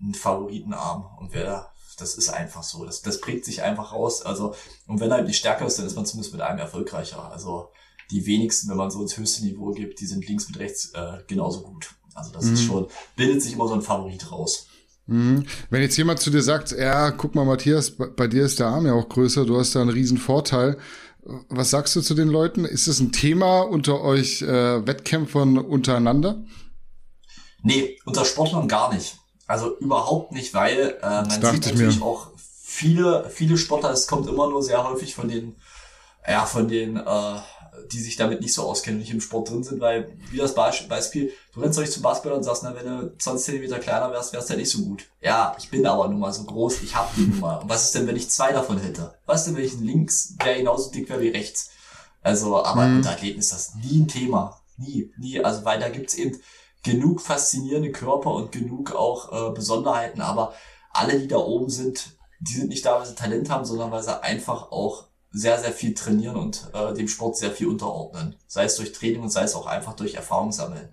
einen Favoritenarm und wer das ist einfach so. Das, das prägt sich einfach raus. Also, und wenn er halt nicht stärker ist, dann ist man zumindest mit einem erfolgreicher. Also die wenigsten, wenn man so ins höchste Niveau gibt, die sind links mit rechts äh, genauso gut. Also das mhm. ist schon, bildet sich immer so ein Favorit raus. Mhm. Wenn jetzt jemand zu dir sagt, ja, guck mal, Matthias, bei, dir ist der Arm ja auch größer, du hast da einen riesen Vorteil. Was sagst du zu den Leuten? Ist das ein Thema unter euch äh, Wettkämpfern untereinander? Nee, unter Sportlern gar nicht. Also überhaupt nicht, weil äh, man sieht natürlich auch viele, viele Sportler, es kommt immer nur sehr häufig von den, ja, von den äh, die sich damit nicht so auskennen nicht im Sport drin sind, weil, wie das Beispiel, du rennst doch nicht zum Basketball und sagst, na, wenn du 20 Zentimeter kleiner wärst, wärst du ja nicht so gut. Ja, ich bin aber nun mal so groß, ich hab die nun mal. Und was ist denn, wenn ich zwei davon hätte? Was ist denn, wenn ich links, der genauso dick wäre wie rechts? Also, aber mhm. unter Athleten ist das nie ein Thema. Nie, nie. Also, weil da gibt's eben genug faszinierende Körper und genug auch äh, Besonderheiten, aber alle, die da oben sind, die sind nicht da, weil sie Talent haben, sondern weil sie einfach auch sehr, sehr viel trainieren und äh, dem Sport sehr viel unterordnen. Sei es durch Training und sei es auch einfach durch Erfahrung sammeln.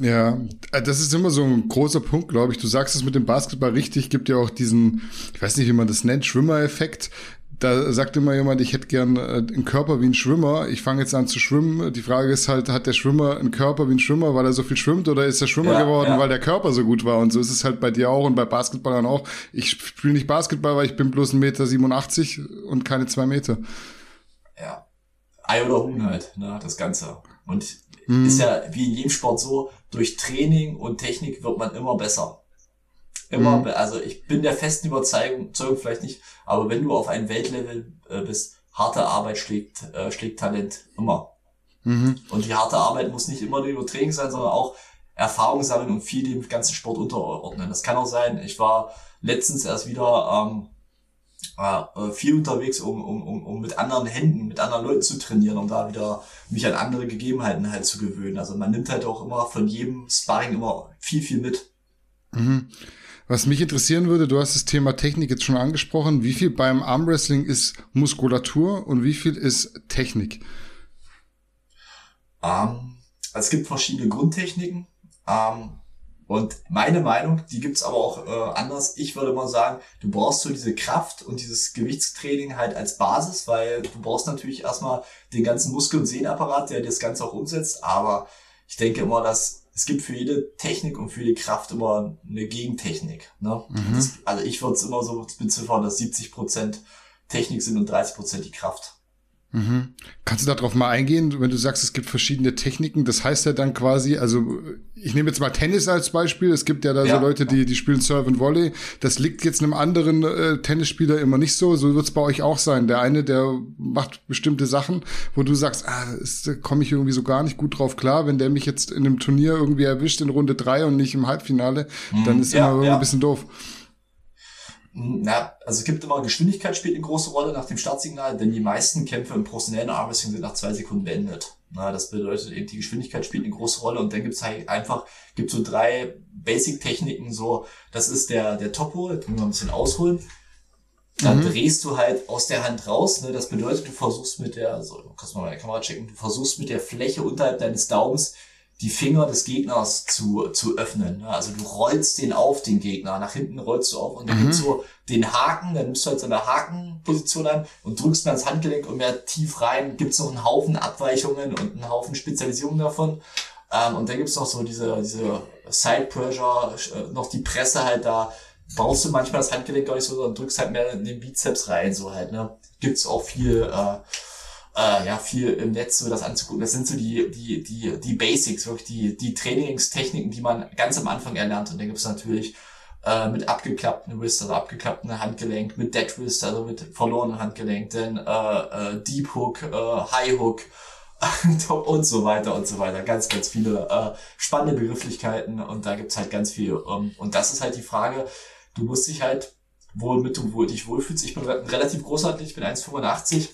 Ja, äh, das ist immer so ein großer Punkt, glaube ich. Du sagst es mit dem Basketball richtig, gibt ja auch diesen, ich weiß nicht, wie man das nennt, Schwimmereffekt da sagt immer jemand, ich hätte gern äh, einen Körper wie ein Schwimmer. Ich fange jetzt an zu schwimmen. Die Frage ist halt, hat der Schwimmer einen Körper wie ein Schwimmer, weil er so viel schwimmt, oder ist er Schwimmer ja, geworden, ja. weil der Körper so gut war? Und so ist es halt bei dir auch und bei Basketballern auch. Ich spiele nicht Basketball, weil ich bin bloß 1,87 Meter und keine zwei Meter. Ja. Ei oder Huhn halt, ne, das Ganze. Und hm. ist ja wie in jedem Sport so, durch Training und Technik wird man immer besser. Immer, mhm. also ich bin der festen Überzeugung, vielleicht nicht, aber wenn du auf einem Weltlevel äh, bist, harte Arbeit schlägt, äh, schlägt Talent immer. Mhm. Und die harte Arbeit muss nicht immer nur über Training sein, sondern auch Erfahrung sammeln und viel dem ganzen Sport unterordnen. Das kann auch sein, ich war letztens erst wieder ähm, äh, viel unterwegs, um, um, um, um mit anderen Händen, mit anderen Leuten zu trainieren, um da wieder mich an andere Gegebenheiten halt zu gewöhnen. Also man nimmt halt auch immer von jedem Sparring immer viel, viel mit. Mhm. Was mich interessieren würde, du hast das Thema Technik jetzt schon angesprochen. Wie viel beim Armwrestling ist Muskulatur und wie viel ist Technik? Um, ähm, es gibt verschiedene Grundtechniken. Um, ähm, und meine Meinung, die gibt's aber auch äh, anders. Ich würde mal sagen, du brauchst so diese Kraft und dieses Gewichtstraining halt als Basis, weil du brauchst natürlich erstmal den ganzen Muskel- und Sehnapparat, der das Ganze auch umsetzt. Aber ich denke immer, dass es gibt für jede Technik und für jede Kraft immer eine Gegentechnik. Ne? Mhm. Das, also ich würde es immer so beziffern, dass 70 Prozent Technik sind und 30 Prozent die Kraft. Mhm. Kannst du darauf mal eingehen, wenn du sagst, es gibt verschiedene Techniken? Das heißt ja dann quasi, also ich nehme jetzt mal Tennis als Beispiel. Es gibt ja da ja. so Leute, die die spielen Serve und Volley. Das liegt jetzt einem anderen äh, Tennisspieler immer nicht so. So wird es bei euch auch sein. Der eine, der macht bestimmte Sachen, wo du sagst, ah, da komme ich irgendwie so gar nicht gut drauf klar. Wenn der mich jetzt in einem Turnier irgendwie erwischt in Runde drei und nicht im Halbfinale, mhm. dann ist ja, immer irgendwie ja. ein bisschen doof. Na, also es gibt immer Geschwindigkeit spielt eine große Rolle nach dem Startsignal, denn die meisten Kämpfe im professionellen Armwrestling sind nach zwei Sekunden beendet. Na, das bedeutet eben, die Geschwindigkeit spielt eine große Rolle und dann gibt's halt einfach, gibt so drei Basic-Techniken, so, das ist der, der Topo, jetzt müssen wir ein bisschen ausholen. Dann mhm. drehst du halt aus der Hand raus, ne? das bedeutet, du versuchst mit der, so, kannst du mal meine Kamera checken, du versuchst mit der Fläche unterhalb deines Daumens die Finger des Gegners zu, zu öffnen. Also du rollst den auf, den Gegner. Nach hinten rollst du auf und dann mhm. gibt's so den Haken, dann nimmst du halt so eine Hakenposition an und drückst dann das Handgelenk und mehr tief rein. Gibt's noch einen Haufen Abweichungen und einen Haufen Spezialisierungen davon. Ähm, und dann gibt's noch so diese, diese Side Pressure, äh, noch die Presse halt da. Brauchst du manchmal das Handgelenk gar nicht so, sondern drückst halt mehr in den Bizeps rein, so halt, ne. Gibt's auch viel, äh, äh, ja, viel im Netz so das anzugucken. Das sind so die, die, die, die Basics, wirklich die, die Trainingstechniken, die man ganz am Anfang erlernt. Und dann gibt's natürlich äh, mit abgeklappten Wrist, also abgeklappten Handgelenk, mit Dead Wrist, also mit verlorenen Handgelenk, dann äh, äh, Deep Hook, äh, High Hook (laughs) und so weiter und so weiter. Ganz, ganz viele äh, spannende Begrifflichkeiten und da gibt's halt ganz viel. Ähm, und das ist halt die Frage, du musst dich halt, womit du wohl dich wohlfühlst. Ich bin relativ großartig, ich bin 1,85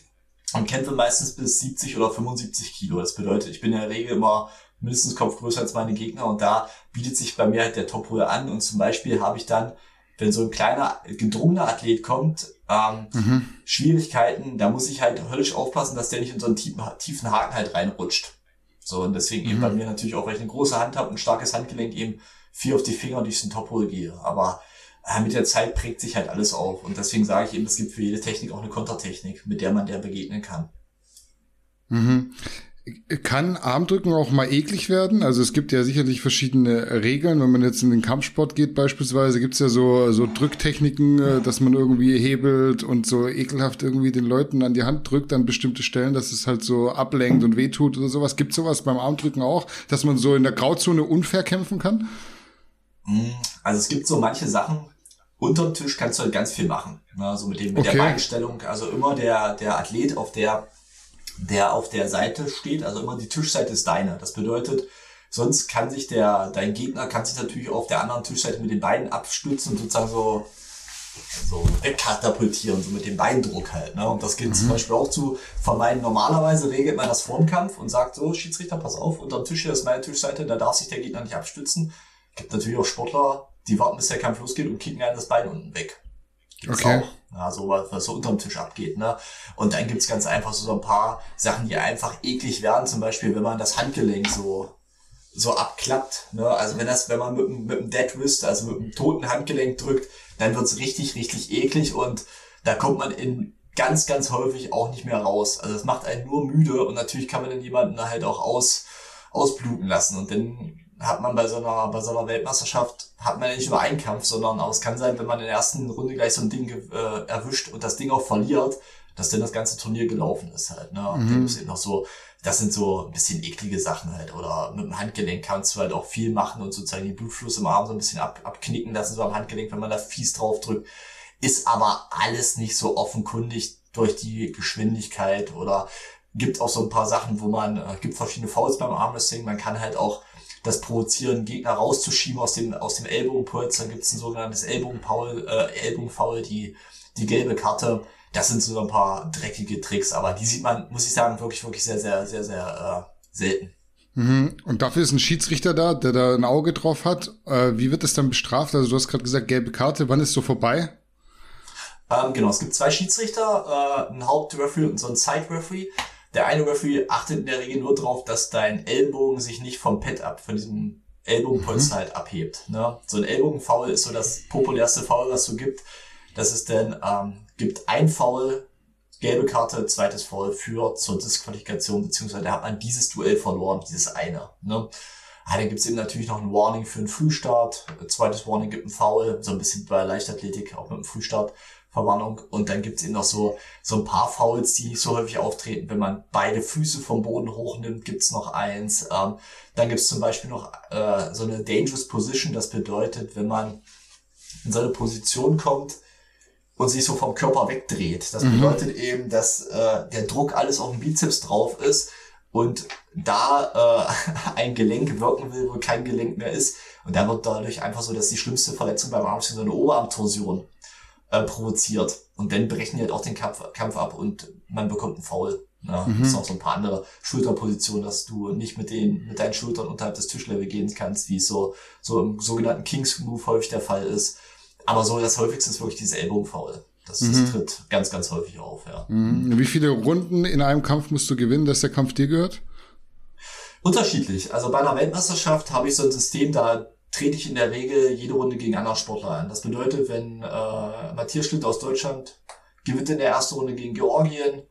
und kämpfe meistens bis 70 oder 75 Kilo. Das bedeutet, ich bin in der Regel immer mindestens Kopf größer als meine Gegner und da bietet sich bei mir halt der top an und zum Beispiel habe ich dann, wenn so ein kleiner, gedrungener Athlet kommt, ähm, mhm. Schwierigkeiten, da muss ich halt höllisch aufpassen, dass der nicht in so einen tiefen, tiefen Haken halt reinrutscht. So, und deswegen mhm. eben bei mir natürlich auch, weil ich eine große Hand habe, ein starkes Handgelenk eben viel auf die Finger durch den Top gehe. Aber mit der Zeit prägt sich halt alles auf. Und deswegen sage ich eben, es gibt für jede Technik auch eine Kontertechnik, mit der man der begegnen kann. Mhm. Kann Armdrücken auch mal eklig werden? Also es gibt ja sicherlich verschiedene Regeln. Wenn man jetzt in den Kampfsport geht beispielsweise, gibt es ja so, so Drücktechniken, äh, dass man irgendwie hebelt und so ekelhaft irgendwie den Leuten an die Hand drückt an bestimmte Stellen, dass es halt so ablenkt und wehtut oder sowas. Gibt sowas beim Armdrücken auch, dass man so in der Grauzone unfair kämpfen kann? Hm, also es gibt so manche Sachen, unterm Tisch kannst du halt ganz viel machen. Ne? Also mit, dem, mit okay. der Beinstellung, also immer der, der Athlet auf der, der auf der Seite steht, also immer die Tischseite ist deine. Das bedeutet, sonst kann sich der, dein Gegner kann sich natürlich auf der anderen Tischseite mit den Beinen abstützen und sozusagen so, so wegkatapultieren, so mit dem Beindruck halt. Ne? Und das gilt mhm. zum Beispiel auch zu vermeiden. Normalerweise regelt man das vorm Kampf und sagt so, Schiedsrichter, pass auf, unterm Tisch hier ist meine Tischseite, da darf sich der Gegner nicht abstützen. Gibt natürlich auch Sportler, die warten, bis der Kampf losgeht und kicken einen das Bein unten weg. Gibt's okay. auch. Ja, so was, was so unterm Tisch abgeht, ne? Und dann gibt's ganz einfach so, so ein paar Sachen, die einfach eklig werden. Zum Beispiel, wenn man das Handgelenk so, so abklappt, ne? Also wenn das, wenn man mit, mit einem Dead Wrist, also mit einem toten Handgelenk drückt, dann wird's richtig, richtig eklig und da kommt man in ganz, ganz häufig auch nicht mehr raus. Also das macht einen nur müde und natürlich kann man dann jemanden halt auch aus, ausbluten lassen und dann hat man bei so einer, bei so einer Weltmeisterschaft, hat man ja nicht nur einen Kampf, sondern auch es kann sein, wenn man in der ersten Runde gleich so ein Ding äh, erwischt und das Ding auch verliert, dass dann das ganze Turnier gelaufen ist halt, ne? Und mhm. dann ist eben noch so, das sind so ein bisschen eklige Sachen halt. Oder mit dem Handgelenk kannst du halt auch viel machen und sozusagen den Blutfluss im Arm so ein bisschen ab, abknicken lassen, so am Handgelenk, wenn man da fies drauf drückt. Ist aber alles nicht so offenkundig durch die Geschwindigkeit oder gibt auch so ein paar Sachen, wo man, äh, gibt verschiedene Fouls beim Armwrestling, man kann halt auch das provozieren, Gegner rauszuschieben aus dem, aus dem Ellbogenpolz. Dann gibt es ein sogenanntes Ellbogenfoul, äh, Ellbogenfoul, die, die gelbe Karte. Das sind so ein paar dreckige Tricks, aber die sieht man, muss ich sagen, wirklich, wirklich sehr, sehr, sehr, sehr äh, selten. Mhm. Und dafür ist ein Schiedsrichter da, der da ein Auge drauf hat. Äh, wie wird das dann bestraft? Also du hast gerade gesagt, gelbe Karte. Wann ist so vorbei? Ähm, genau, es gibt zwei Schiedsrichter, äh, ein Hauptreferee und so ein Side-Referee. Der eine Referee achtet in der Regel nur darauf, dass dein Ellbogen sich nicht vom Pad ab, von diesem Ellbogenpolster mhm. halt abhebt. Ne? So ein Ellbogenfoul ist so das populärste Foul, was so gibt. Das ist dann, ähm, gibt ein Foul, gelbe Karte, zweites Foul für zur Disqualifikation, beziehungsweise da hat man dieses Duell verloren, dieses eine. Ne? Ah, dann gibt's eben natürlich noch ein Warning für einen Frühstart. Ein zweites Warning gibt ein Foul, so ein bisschen bei Leichtathletik, auch mit einem Frühstart. Verwarnung. Und dann gibt's eben noch so, so ein paar Fouls, die nicht so häufig auftreten. Wenn man beide Füße vom Boden hochnimmt, gibt's noch eins. Ähm, dann gibt's zum Beispiel noch äh, so eine Dangerous Position. Das bedeutet, wenn man in so eine Position kommt und sich so vom Körper wegdreht. Das bedeutet eben, dass äh, der Druck alles auf dem Bizeps drauf ist und da äh, (laughs) ein Gelenk wirken will, wo kein Gelenk mehr ist. Und da wird dadurch einfach so, dass die schlimmste Verletzung beim Armstring so eine Oberarmtorsion äh, provoziert. Und dann brechen die halt auch den Kampf, Kampf ab und man bekommt einen Foul. Ja, mhm. ist auch so ein paar andere Schulterpositionen, dass du nicht mit den, mit deinen Schultern unterhalb des Tischlevel gehen kannst, wie es so, so im sogenannten Kings Move häufig der Fall ist. Aber so das häufigste ist wirklich diese Ellbogenfoul. Das, mhm. das tritt ganz, ganz häufig auf, ja. Mhm. Wie viele Runden in einem Kampf musst du gewinnen, dass der Kampf dir gehört? Unterschiedlich. Also bei einer Weltmeisterschaft habe ich so ein System, da trete ich in der Regel jede Runde gegen anderen Sportler ein. Das bedeutet, wenn äh, Matthias Schlitt aus Deutschland gewinnt in der ersten Runde gegen Georgien,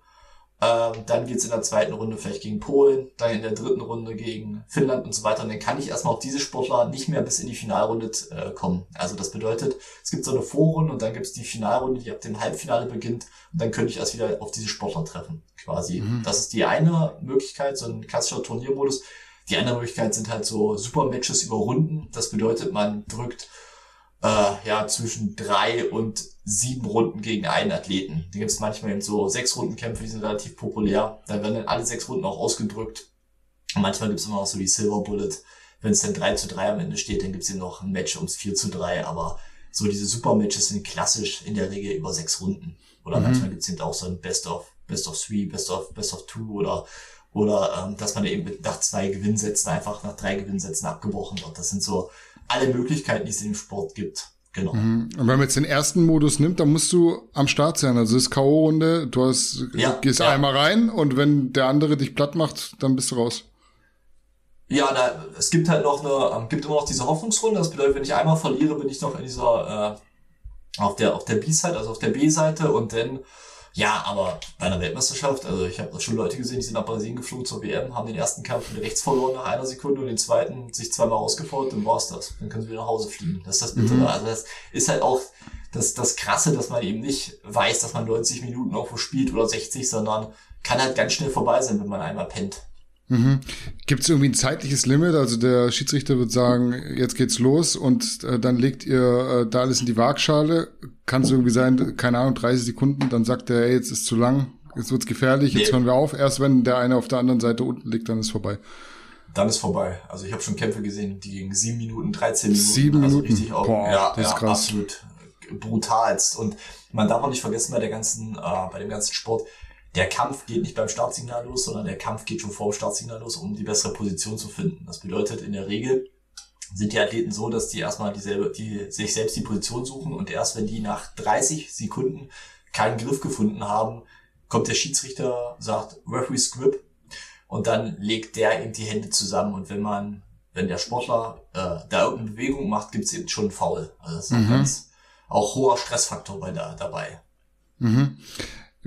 ähm, dann geht's in der zweiten Runde vielleicht gegen Polen, dann in der dritten Runde gegen Finnland und so weiter. Und dann kann ich erstmal auf diese Sportler nicht mehr bis in die Finalrunde äh, kommen. Also das bedeutet, es gibt so eine Vorrunde und dann gibt's die Finalrunde, die ab dem Halbfinale beginnt. Und dann könnte ich erst wieder auf diese Sportler treffen, quasi. Mhm. Das ist die eine Möglichkeit, so ein klassischer Turniermodus. Die andere Möglichkeit sind halt so Supermatches über Runden. Das bedeutet, man drückt äh, ja zwischen drei und sieben Runden gegen einen Athleten. Da gibt es manchmal eben so sechs Rundenkämpfe, die sind relativ populär. Da werden dann alle sechs Runden auch ausgedrückt. Und manchmal gibt es immer auch so die Silver Bullet. Wenn es dann 3 zu 3 am Ende steht, dann gibt es eben noch ein Match ums 4 zu 3. Aber so diese Super-Matches sind klassisch in der Regel über sechs Runden. Oder mhm. manchmal gibt es eben auch so ein Best of, Best of Three, Best of, Best of Two oder oder ähm, dass man eben nach zwei Gewinnsätzen einfach nach drei Gewinnsätzen abgebrochen wird. Das sind so alle Möglichkeiten, die es im Sport gibt. Genau. Mhm. Und wenn man jetzt den ersten Modus nimmt, dann musst du am Start sein. Also es ist K.O.-Runde, du hast, ja, gehst ja. einmal rein und wenn der andere dich platt macht, dann bist du raus. Ja, na, es gibt halt noch eine, ähm, gibt immer noch diese Hoffnungsrunde. Das bedeutet, wenn ich einmal verliere, bin ich noch in dieser, äh, auf der, auf der B-Seite, also auf der B-Seite und dann ja, aber bei einer Weltmeisterschaft, also ich habe schon Leute gesehen, die sind nach Brasilien geflogen zur WM, haben den ersten Kampf mit rechts verloren nach einer Sekunde und den zweiten sich zweimal ausgefordert und war's das. Dann können sie wieder nach Hause fliegen. Das ist das Bittere. Mhm. Also das ist halt auch das, das Krasse, dass man eben nicht weiß, dass man 90 Minuten irgendwo spielt oder 60, sondern kann halt ganz schnell vorbei sein, wenn man einmal pennt. Mhm. Gibt es irgendwie ein zeitliches Limit? Also der Schiedsrichter wird sagen, jetzt geht's los und äh, dann legt ihr äh, da alles in die Waagschale. Kann es irgendwie sein, keine Ahnung, 30 Sekunden, dann sagt er, ey, jetzt ist zu lang, jetzt wird's gefährlich, jetzt nee. hören wir auf. Erst wenn der eine auf der anderen Seite unten liegt, dann ist vorbei. Dann ist vorbei. Also ich habe schon Kämpfe gesehen, die gegen sieben Minuten, 13 Minuten. Sieben also Minuten. Richtig auch, Boah, ja, das ist ja, krass. absolut brutalst. Und man darf auch nicht vergessen bei der ganzen, äh, bei dem ganzen Sport, der Kampf geht nicht beim Startsignal los, sondern der Kampf geht schon vor dem Startsignal los, um die bessere Position zu finden. Das bedeutet, in der Regel sind die Athleten so, dass die erstmal dieselbe, die sich selbst die Position suchen und erst wenn die nach 30 Sekunden keinen Griff gefunden haben, kommt der Schiedsrichter, sagt Referee Script und dann legt der eben die Hände zusammen und wenn man, wenn der Sportler äh, da irgendeine Bewegung macht, gibt es eben schon einen Foul. Also das ist mhm. ein ganz auch hoher Stressfaktor bei da, dabei. Mhm.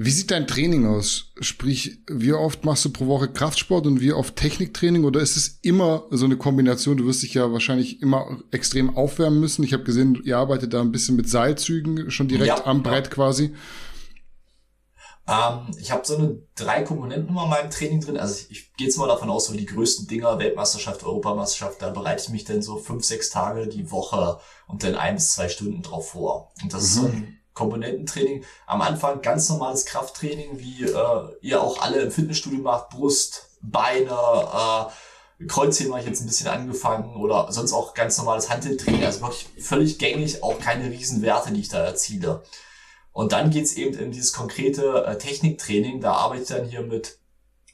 Wie sieht dein Training aus? Sprich, wie oft machst du pro Woche Kraftsport und wie oft Techniktraining? Oder ist es immer so eine Kombination? Du wirst dich ja wahrscheinlich immer extrem aufwärmen müssen. Ich habe gesehen, ihr arbeitet da ein bisschen mit Seilzügen schon direkt ja, am Brett ja. quasi. Ähm, ich habe so eine drei Komponenten in meinem Training drin. Also ich, ich gehe jetzt mal davon aus, so die größten Dinger, Weltmeisterschaft, Europameisterschaft, da bereite ich mich dann so fünf, sechs Tage die Woche und dann ein bis zwei Stunden drauf vor. Und das mhm. ist so ein Komponententraining. Am Anfang ganz normales Krafttraining, wie äh, ihr auch alle im Fitnessstudio macht, Brust, Beine, äh, Kreuzheben habe ich jetzt ein bisschen angefangen oder sonst auch ganz normales Handeltraining. Also wirklich völlig gängig, auch keine Riesenwerte, die ich da erziele. Und dann geht's eben in dieses konkrete äh, Techniktraining. Da arbeite ich dann hier mit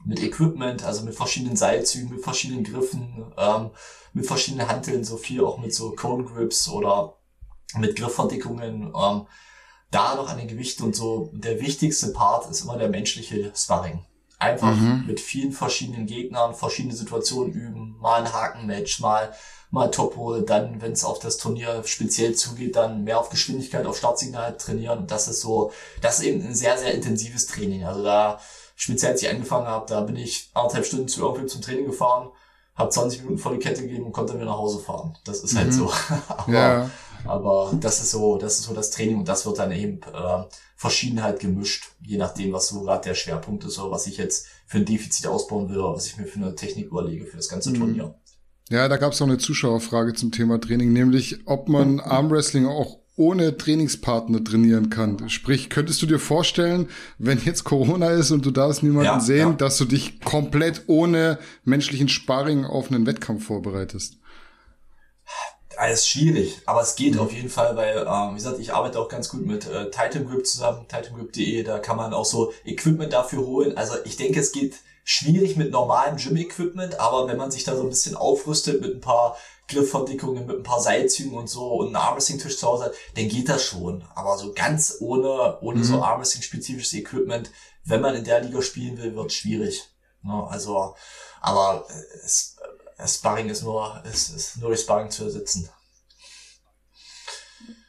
mit Equipment, also mit verschiedenen Seilzügen, mit verschiedenen Griffen, ähm, mit verschiedenen Hanteln, so viel auch mit so Cone Grips oder mit Griffverdickungen. Ähm, da noch an den Gewichten und so, der wichtigste Part ist immer der menschliche Sparring. Einfach mhm. mit vielen verschiedenen Gegnern, verschiedene Situationen üben, mal ein Hakenmatch, mal mal Topo, dann, wenn es auf das Turnier speziell zugeht, dann mehr auf Geschwindigkeit, auf Startsignal trainieren. Und das ist so, das ist eben ein sehr, sehr intensives Training. Also da, speziell als ich angefangen habe, da bin ich anderthalb Stunden zu irgendwem zum Training gefahren, habe 20 Minuten volle Kette gegeben und konnte mir nach Hause fahren. Das ist halt Mhm. so. (laughs) aber, Ja. Aber das ist so, das ist so das Training und das wird dann eben äh, Verschiedenheit gemischt, je nachdem, was so gerade der Schwerpunkt ist oder was ich jetzt für ein Defizit ausbauen will oder was ich mir für eine Technik überlege für das ganze Mhm. Turnier. Ja, da gab es auch eine Zuschauerfrage zum Thema Training, nämlich ob man Armwrestling auch ohne Trainingspartner trainieren kann. Sprich, könntest du dir vorstellen, wenn jetzt Corona ist und du darfst niemanden Ja, sehen, ja. dass du dich komplett ohne menschlichen Sparring auf einen Wettkampf vorbereitest? Alles schwierig, aber es geht auf jeden Fall, weil, ähm, wie gesagt, ich arbeite auch ganz gut mit äh, Titan Grip zusammen, titangrip.de, da kann man auch so Equipment dafür holen. Also ich denke, es geht schwierig mit normalem Gym-Equipment, aber wenn man sich da so ein bisschen aufrüstet mit ein paar Griffverdickungen, mit ein paar Seilzügen und so und einen Armwrestling-Tisch zu Hause hat, dann geht das schon. Aber so ganz ohne, ohne so Armwrestling-spezifisches Equipment, wenn man in der Liga spielen will, wird schwierig. Ne? Also, aber äh, es, Sparring ist nur, ist, ist nur durch Sparring zu ersetzen.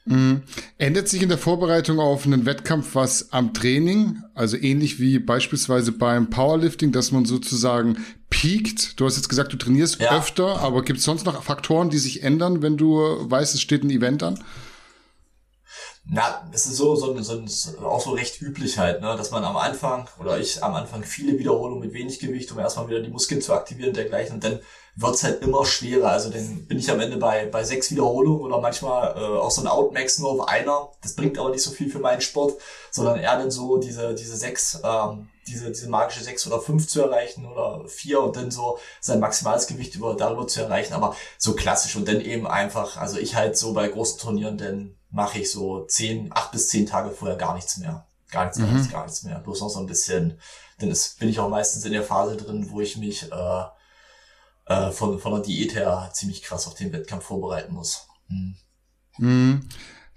Mhm. Ändert sich in der Vorbereitung auf einen Wettkampf was am Training? Also ähnlich wie beispielsweise beim Powerlifting, dass man sozusagen peakt. Du hast jetzt gesagt, du trainierst Ja. öfter, aber gibt es sonst noch Faktoren, die sich ändern, wenn du weißt, es steht ein Event an? Na, es ist so, so, so, ein- auch so recht üblich halt, ne, dass man am Anfang oder ich am Anfang viele Wiederholungen mit wenig Gewicht, um erstmal wieder die Muskeln zu aktivieren und dergleichen und dann wird's halt immer schwerer. Also dann bin ich am Ende bei, bei sechs Wiederholungen oder manchmal äh, auch so ein Outmax nur auf einer. Das bringt aber nicht so viel für meinen Sport, sondern eher dann so diese, diese sechs, ähm, diese, diese magische sechs oder fünf zu erreichen oder vier und dann so sein maximales Gewicht über darüber zu erreichen, aber so klassisch und dann eben einfach, also ich halt so bei großen Turnieren, dann mache ich so zehn, acht bis zehn Tage vorher gar nichts mehr. Gar nichts, gar nichts, gar nichts mehr. Bloß noch so ein bisschen, dann ist, bin ich auch meistens in der Phase drin, wo ich mich äh, äh, von, von der Diät her ziemlich krass auf den Wettkampf vorbereiten muss. Hm. Mhm.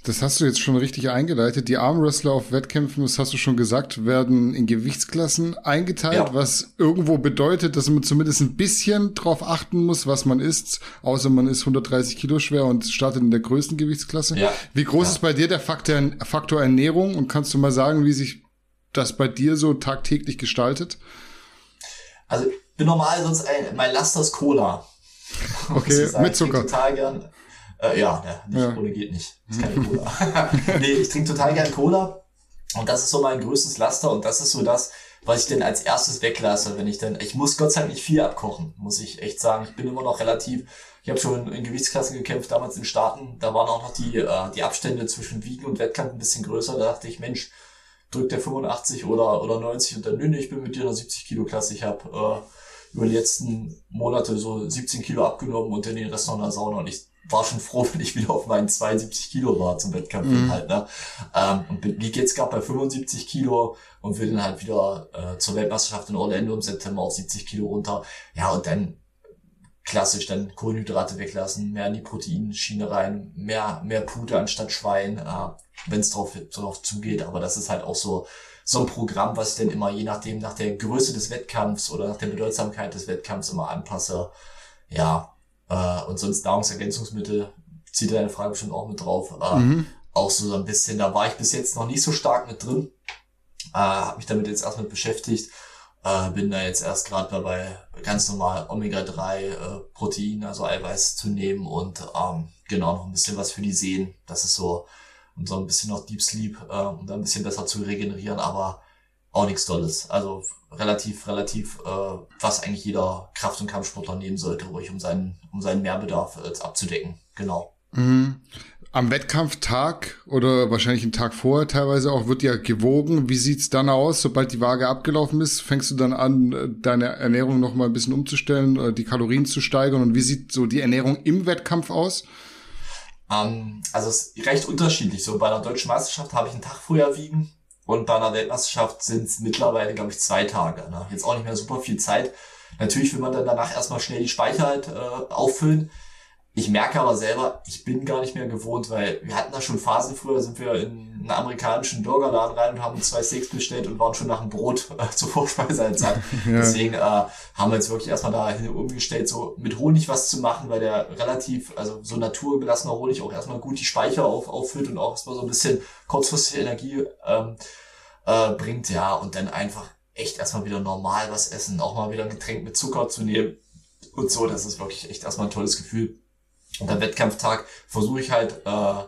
Das hast du jetzt schon richtig eingeleitet. Die Armwrestler auf Wettkämpfen, das hast du schon gesagt, werden in Gewichtsklassen eingeteilt, Ja. was irgendwo bedeutet, dass man zumindest ein bisschen drauf achten muss, was man isst, außer man ist 130 Kilo schwer und startet in der größten Gewichtsklasse. Ja. Wie groß Ja. ist bei dir der Faktor, Faktor Ernährung und kannst du mal sagen, wie sich das bei dir so tagtäglich gestaltet? Also ich bin normal sonst ein, mein Laster ist Cola. (laughs) Okay, ich mit Ich Zucker. total gern. Äh, ja, ja, nicht, Ja. ohne geht nicht. Ist keine Cola. (laughs) nee, ich trinke total gern Cola. Und das ist so mein größtes Laster und das ist so das, was ich denn als erstes weglasse, wenn ich dann, ich muss Gott sei Dank nicht viel abkochen, muss ich echt sagen. Ich bin immer noch relativ, ich habe schon in Gewichtsklassen gekämpft, damals in Staaten, da waren auch noch die, äh, die Abstände zwischen Wiegen und Wettkampf ein bisschen größer. Da dachte ich, Mensch, drückt der 85 oder, oder 90 und dann, nö, nö, ich bin mit dir in der 70 Kilo Klasse. Ich habe äh, über die letzten Monate so 17 Kilo abgenommen und dann den Rest noch in der Sauna und ich war schon froh, (laughs) wenn ich wieder auf meinen 72 Kilo war zum Wettkampf Mhm. halt, ne? Ähm, und bin- liege jetzt gerade bei 75 Kilo und will dann halt wieder äh, zur Weltmeisterschaft in Orlando im September auf 70 Kilo runter. Ja, und dann klassisch dann Kohlenhydrate weglassen, mehr in die Proteinschiene rein, mehr, mehr Pute anstatt Schwein, äh, wenn es drauf, drauf zugeht. Aber das ist halt auch so, so ein Programm, was ich dann immer je nachdem, nach der Größe des Wettkampfs oder nach der Bedeutsamkeit des Wettkampfs immer anpasse. Ja, äh, und sonst Nahrungsergänzungsmittel, zieht deine Frage bestimmt auch mit drauf. Äh, Mhm. Auch so ein bisschen, da war ich bis jetzt noch nicht so stark mit drin. Äh, habe mich damit jetzt erst mit beschäftigt. Äh, bin da jetzt erst gerade dabei, ganz normal Omega-3 äh, Protein, also Eiweiß zu nehmen und ähm, genau noch ein bisschen was für die Sehnen. Das ist so, und so ein bisschen noch Deep Sleep, äh, um da ein bisschen besser zu regenerieren, aber auch nichts Dolles. Also relativ, relativ, äh, was eigentlich jeder Kraft- und Kampfsportler nehmen sollte, ruhig, um seinen, um seinen Mehrbedarf äh, abzudecken. Genau. Mhm. Am Wettkampftag oder wahrscheinlich einen Tag vorher teilweise auch wird ja gewogen. Wie sieht's dann aus, sobald die Waage abgelaufen ist? Fängst du dann an, äh, deine Ernährung noch mal ein bisschen umzustellen, äh, die Kalorien zu steigern? Und wie sieht so die Ernährung im Wettkampf aus? Ähm, also es ist recht unterschiedlich. So bei einer deutschen Meisterschaft habe ich einen Tag vorher wiegen und bei einer Weltmeisterschaft sind es mittlerweile, glaube ich, zwei Tage. Ne? Jetzt auch nicht mehr super viel Zeit. Natürlich will man dann danach erstmal schnell die Speicher halt äh, auffüllen. Ich merke aber selber, ich bin gar nicht mehr gewohnt, weil wir hatten da schon Phasen früher, sind wir in einen amerikanischen Burgerladen rein und haben zwei Steaks bestellt und waren schon nach dem Brot äh, zur Vorspeise halt satt. (laughs) Deswegen äh, haben wir jetzt wirklich erstmal da umgestellt, so mit Honig was zu machen, weil der relativ, also so naturgelassener Honig auch erstmal gut die Speicher auf, auffüllt und auch erstmal so ein bisschen kurzfristige Energie ähm, äh, bringt, ja, und dann einfach echt erstmal wieder normal was essen, auch mal wieder ein Getränk mit Zucker zu nehmen. und so. Das ist wirklich echt erstmal ein tolles Gefühl. Und am Wettkampftag versuche ich halt, äh,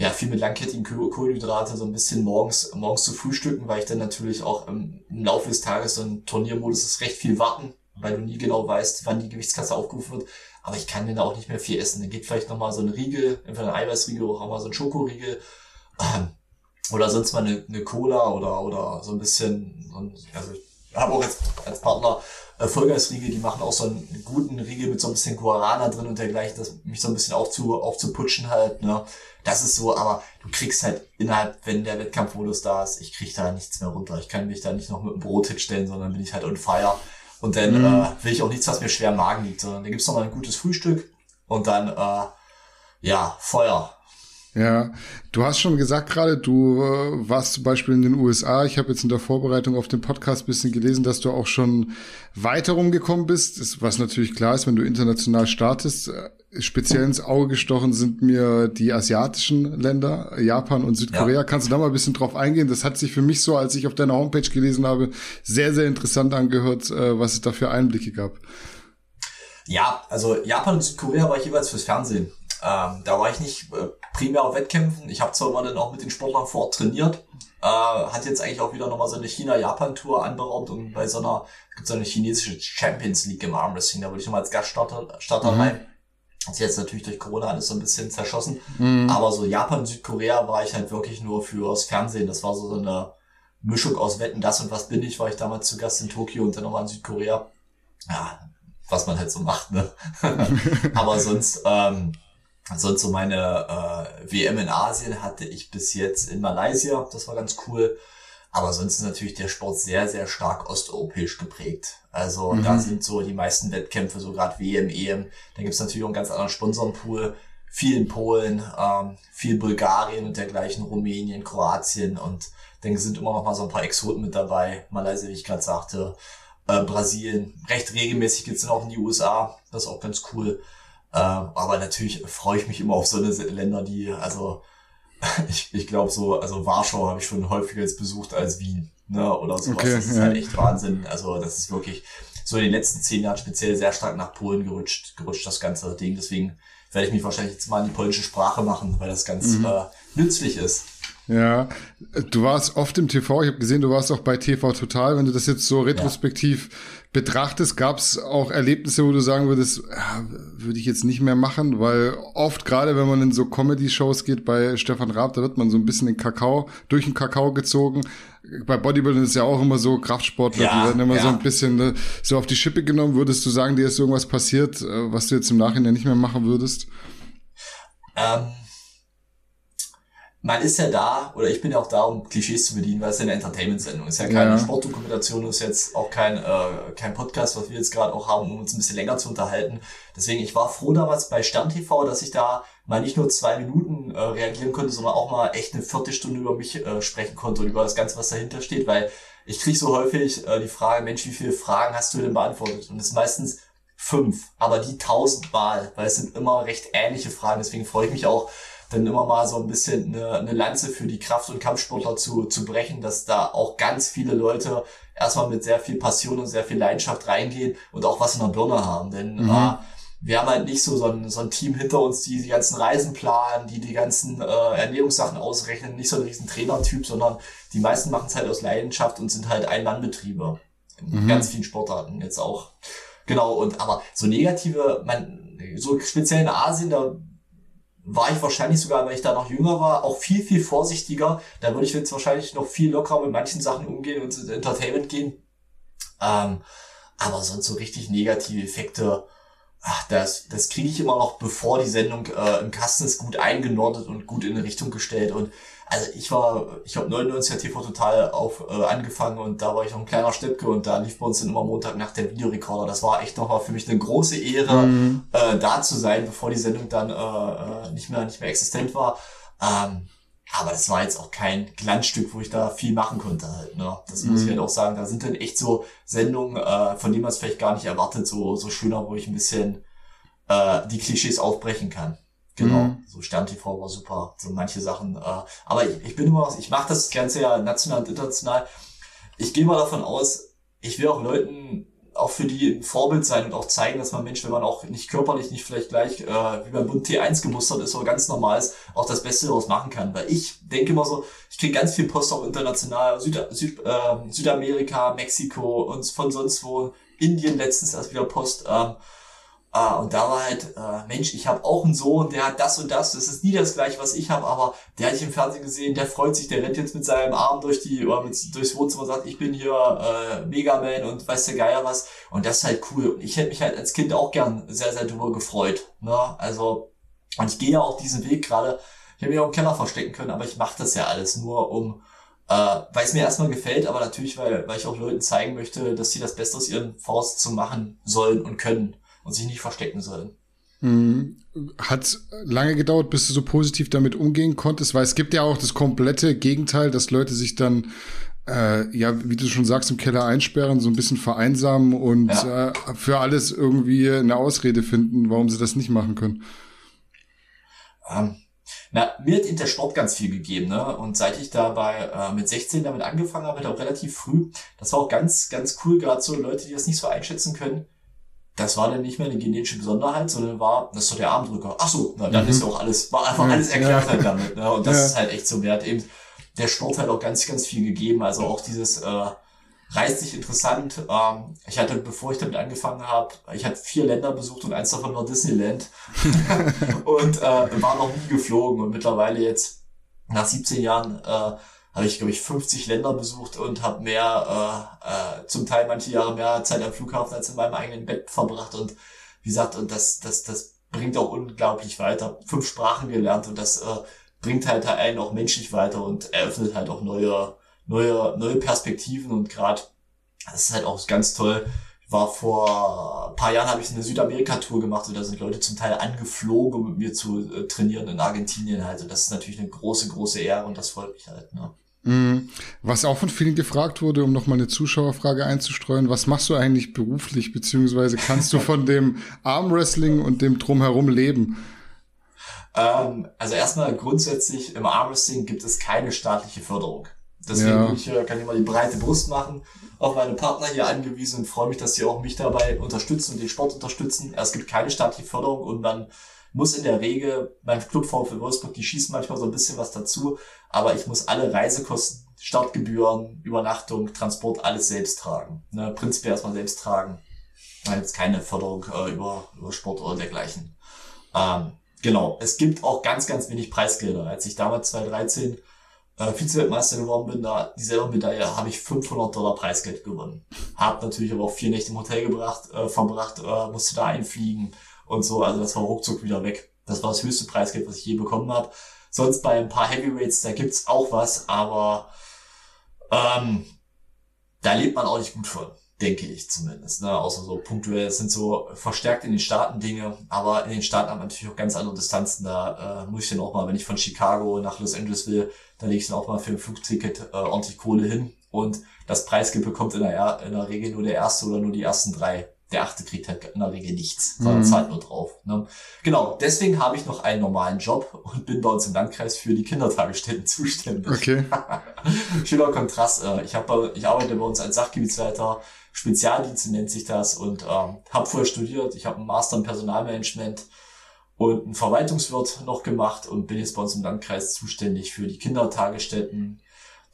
ja, viel mit langkettigen Kohlenhydrate so ein bisschen morgens, morgens zu frühstücken, weil ich dann natürlich auch im, im Laufe des Tages so ein Turniermodus ist recht viel warten, weil du nie genau weißt, wann die Gewichtskasse aufgerufen wird. Aber ich kann dann auch nicht mehr viel essen. Dann geht vielleicht nochmal so ein Riegel, entweder ein Eiweißriegel oder auch mal so ein Schokoriegel. Ähm, oder sonst mal eine, eine Cola oder, oder so ein bisschen, also ich habe auch jetzt als Partner Vollgasriegel, die machen auch so einen guten Riegel mit so ein bisschen Guarana drin und dergleichen, das mich so ein bisschen aufzu, aufzuputschen halt, ne. Das ist so, aber du kriegst halt innerhalb, wenn der Wettkampfmodus da ist, ich krieg da nichts mehr runter. Ich kann mich da nicht noch mit einem Brot hinstellen, sondern bin ich halt on fire. Und dann mhm. äh, will ich auch nichts, was mir schwer im Magen liegt, sondern da gibt's noch mal ein gutes Frühstück und dann, äh, ja, Feuer. Ja, du hast schon gesagt gerade, du äh, warst zum Beispiel in den USA. Ich habe jetzt in der Vorbereitung auf den Podcast bisschen gelesen, dass du auch schon weiter rumgekommen bist. was natürlich klar ist, wenn du international startest. Äh, speziell ins Auge gestochen sind mir die asiatischen Länder, Japan und Südkorea. Ja. Kannst du da mal ein bisschen drauf eingehen? Das hat sich für mich so, als ich auf deiner Homepage gelesen habe, sehr, sehr interessant angehört, äh, was es da für Einblicke gab. Ja, also Japan und Südkorea war ich jeweils fürs Fernsehen. Ähm, da war ich nicht äh, primär auf Wettkämpfen. Ich habe zwar immer dann auch mit den Sportlern vor Ort trainiert, äh, hat jetzt eigentlich auch wieder nochmal so eine China-Japan-Tour anberaumt und bei so einer, gibt so eine chinesische Champions League im Armwrestling, da würde ich nochmal als Gaststarter Starter mhm. rein. Sich jetzt natürlich durch Corona alles so ein bisschen zerschossen. Mhm. Aber so Japan, Südkorea war ich halt wirklich nur fürs Fernsehen. Das war so eine Mischung aus Wetten, das und was bin ich, war ich damals zu Gast in Tokio und dann nochmal in Südkorea. Ja, was man halt so macht, ne? (laughs) Aber sonst, ähm, Sonst so meine äh, WM in Asien hatte ich bis jetzt in Malaysia, das war ganz cool. Aber sonst ist natürlich der Sport sehr, sehr stark osteuropäisch geprägt. Also mhm. da sind so die meisten Wettkämpfe, so gerade WM, EM. Da gibt's natürlich auch einen ganz anderen Sponsorenpool. Viel in Polen, ähm, viel Bulgarien und dergleichen, Rumänien, Kroatien und dann sind immer noch mal so ein paar Exoten mit dabei. Malaysia, wie ich gerade sagte, äh, Brasilien. Recht regelmäßig geht's dann auch in die USA. Das ist auch ganz cool. Äh, aber natürlich freue ich mich immer auf so eine Länder, die, also (laughs) ich, ich glaube so, also Warschau habe ich schon häufiger jetzt besucht als Wien, ne, oder sowas. Okay, das ist ja. halt echt Wahnsinn. Also das ist wirklich so in den letzten zehn Jahren speziell sehr stark nach Polen gerutscht, gerutscht das ganze Ding. Deswegen werde ich mich wahrscheinlich jetzt mal in die polnische Sprache machen, weil das ganz mhm. äh, nützlich ist. Ja, du warst oft im TV. Ich habe gesehen, du warst auch bei TV Total. Wenn du das jetzt so retrospektiv. Betrachtest, gab es auch Erlebnisse, wo du sagen würdest, ja, würde ich jetzt nicht mehr machen, weil oft gerade, wenn man in so Comedy-Shows geht bei Stefan Raab, da wird man so ein bisschen den Kakao durch den Kakao gezogen. Bei Bodybuilding ist ja auch immer so Kraftsportler, ja, die werden immer ja. so ein bisschen ne, so auf die Schippe genommen. Würdest du sagen, dir ist irgendwas passiert, äh, was du jetzt im Nachhinein nicht mehr machen würdest? Ähm man ist ja da, oder ich bin ja auch da, um Klischees zu bedienen, weil es ja eine Entertainment-Sendung ist. ja keine ja. Sportdokumentation, ist jetzt auch kein, äh, kein Podcast, was wir jetzt gerade auch haben, um uns ein bisschen länger zu unterhalten. Deswegen, ich war froh damals bei Stern TV, dass ich da mal nicht nur zwei Minuten äh, reagieren konnte, sondern auch mal echt eine Viertelstunde über mich äh, sprechen konnte und über das Ganze, was dahinter steht, weil ich kriege so häufig äh, die Frage, Mensch, wie viele Fragen hast du denn beantwortet? Und es ist meistens fünf, aber die tausendmal, weil es sind immer recht ähnliche Fragen. Deswegen freue ich mich auch, dann immer mal so ein bisschen eine, eine Lanze für die Kraft- und Kampfsportler zu, zu brechen, dass da auch ganz viele Leute erstmal mit sehr viel Passion und sehr viel Leidenschaft reingehen und auch was in der Birne haben. Denn mhm. äh, wir haben halt nicht so, so, ein, so ein Team hinter uns, die die ganzen Reisen planen, die die ganzen äh, Ernährungssachen ausrechnen, nicht so ein riesen Trainertyp, sondern die meisten machen es halt aus Leidenschaft und sind halt Ein-Mann-Betriebe. In mhm. ganz vielen Sportarten jetzt auch. Genau, und aber so negative, man, so speziell in Asien, da war ich wahrscheinlich sogar, weil ich da noch jünger war, auch viel, viel vorsichtiger. Da würde ich jetzt wahrscheinlich noch viel lockerer mit manchen Sachen umgehen und ins Entertainment gehen. Ähm, aber sonst so richtig negative Effekte, ach, das, das kriege ich immer noch, bevor die Sendung äh, im Kasten ist, gut eingenordet und gut in eine Richtung gestellt. Und also ich war, ich habe 99er TV total auf äh, angefangen und da war ich noch ein kleiner Steppke und da lief bei uns dann immer Montag nach der Videorekorder. Das war echt nochmal für mich eine große Ehre, mhm. äh, da zu sein, bevor die Sendung dann äh, äh, nicht mehr nicht mehr existent war. Ähm, aber das war jetzt auch kein Glanzstück, wo ich da viel machen konnte halt. Ne? Das muss ich mhm. halt auch sagen. Da sind dann echt so Sendungen, äh, von denen man es vielleicht gar nicht erwartet, so, so schöner, wo ich ein bisschen äh, die Klischees aufbrechen kann. Genau, mhm. so Stern TV war super, so manche Sachen. Äh, aber ich, ich bin immer, ich mache das Ganze ja national und international. Ich gehe mal davon aus, ich will auch Leuten auch für die ein Vorbild sein und auch zeigen, dass man Mensch, wenn man auch nicht körperlich nicht vielleicht gleich äh, wie beim Bund T1 gemustert ist oder ganz normal ist, auch das Beste daraus machen kann. Weil ich denke immer so, ich kriege ganz viel Post auch international, Süd, Süd, äh, Südamerika, Mexiko und von sonst wo, Indien letztens erst wieder Post. Ähm, Ah, und da war halt, äh, Mensch, ich habe auch einen Sohn, der hat das und das. Das ist nie das gleiche, was ich habe, aber der hatte ich im Fernsehen gesehen, der freut sich, der rennt jetzt mit seinem Arm durch die, oder mit, durchs Wohnzimmer und sagt, ich bin hier äh, Megaman und weiß der Geier was. Und das ist halt cool. Ich hätte mich halt als Kind auch gern sehr, sehr drüber gefreut. Ne? Also, und ich gehe ja auch diesen Weg gerade. Ich hätte mich auch im Keller verstecken können, aber ich mache das ja alles nur, um äh, weil es mir erstmal gefällt, aber natürlich, weil, weil ich auch Leuten zeigen möchte, dass sie das Beste aus ihren Faust zu machen sollen und können und sich nicht verstecken sollen. Mhm. Hat lange gedauert, bis du so positiv damit umgehen konntest, weil es gibt ja auch das komplette Gegenteil, dass Leute sich dann äh, ja, wie du schon sagst, im Keller einsperren, so ein bisschen vereinsamen und ja. äh, für alles irgendwie eine Ausrede finden, warum sie das nicht machen können. Ähm, na, mir hat der Sport ganz viel gegeben, ne? Und seit ich dabei äh, mit 16 damit angefangen habe, auch relativ früh, das war auch ganz, ganz cool, gerade so Leute, die das nicht so einschätzen können das war dann nicht mehr eine genetische Besonderheit, sondern war, das ist so der Armdrücker. Ach so, na, dann mhm. ist auch alles, war einfach alles erklärt ja. halt damit. Ne? Und das ja. ist halt echt so, hat eben der Sport halt auch ganz, ganz viel gegeben. Also auch dieses äh, reißt sich interessant. Ähm, ich hatte, bevor ich damit angefangen habe, ich hatte vier Länder besucht und eins davon war Disneyland. (laughs) und äh, war noch nie geflogen. Und mittlerweile jetzt, nach 17 Jahren, äh, habe ich, glaube ich, 50 Länder besucht und habe mehr, äh, äh, zum Teil manche Jahre mehr Zeit am Flughafen als in meinem eigenen Bett verbracht. Und wie gesagt, und das, das, das bringt auch unglaublich weiter. Fünf Sprachen gelernt und das äh, bringt halt einen auch menschlich weiter und eröffnet halt auch neue, neue, neue Perspektiven und gerade, das ist halt auch ganz toll. War vor ein paar Jahren habe ich eine Südamerika-Tour gemacht und da sind Leute zum Teil angeflogen, um mit mir zu äh, trainieren in Argentinien halt. Und das ist natürlich eine große, große Ehre und das freut mich halt. Ne? Mhm. Was auch von vielen gefragt wurde, um nochmal eine Zuschauerfrage einzustreuen, was machst du eigentlich beruflich, beziehungsweise kannst du von dem Armwrestling und dem Drumherum leben? Ähm, also erstmal grundsätzlich im Armwrestling gibt es keine staatliche Förderung. Deswegen ja. ich, kann ich mal die breite Brust machen, auf meine Partner hier angewiesen und freue mich, dass sie auch mich dabei unterstützen und den Sport unterstützen. Es gibt keine staatliche Förderung und man muss in der Regel beim Club VfL Wolfsburg, die schießen manchmal so ein bisschen was dazu, aber ich muss alle Reisekosten, Startgebühren, Übernachtung, Transport, alles selbst tragen. Ne, prinzipiell erstmal selbst tragen. Da gibt keine Förderung äh, über, über Sport oder dergleichen. Ähm, genau, es gibt auch ganz, ganz wenig Preisgelder. Als ich damals 2013 äh, Vize-Weltmeister geworden bin, da dieselbe Medaille habe ich 500 Dollar Preisgeld gewonnen. Hab natürlich aber auch vier Nächte im Hotel gebracht, äh, verbracht, äh, musste da einfliegen und so. Also das war ruckzuck wieder weg. Das war das höchste Preisgeld, was ich je bekommen habe. Sonst bei ein paar Heavyweights, da gibt's auch was, aber ähm, da lebt man auch nicht gut von, denke ich zumindest. Ne? Außer so punktuell, es sind so verstärkt in den Staaten Dinge, aber in den Staaten haben natürlich auch ganz andere Distanzen. Da äh, muss ich dann auch mal, wenn ich von Chicago nach Los Angeles will, da lege ich dann auch mal für ein Flugticket äh, ordentlich Kohle hin. Und das Preisgeld bekommt in der, in der Regel nur der erste oder nur die ersten drei der achte kriegt halt in der Regel nichts, sondern mhm. zahlt nur drauf. Ne? Genau, deswegen habe ich noch einen normalen Job und bin bei uns im Landkreis für die Kindertagesstätten zuständig. Okay. (laughs) Schöner Kontrast. Äh, ich, hab, ich arbeite bei uns als Sachgebietsleiter, Spezialdienste nennt sich das und ähm, habe vorher studiert. Ich habe einen Master in Personalmanagement und einen Verwaltungswirt noch gemacht und bin jetzt bei uns im Landkreis zuständig für die Kindertagesstätten,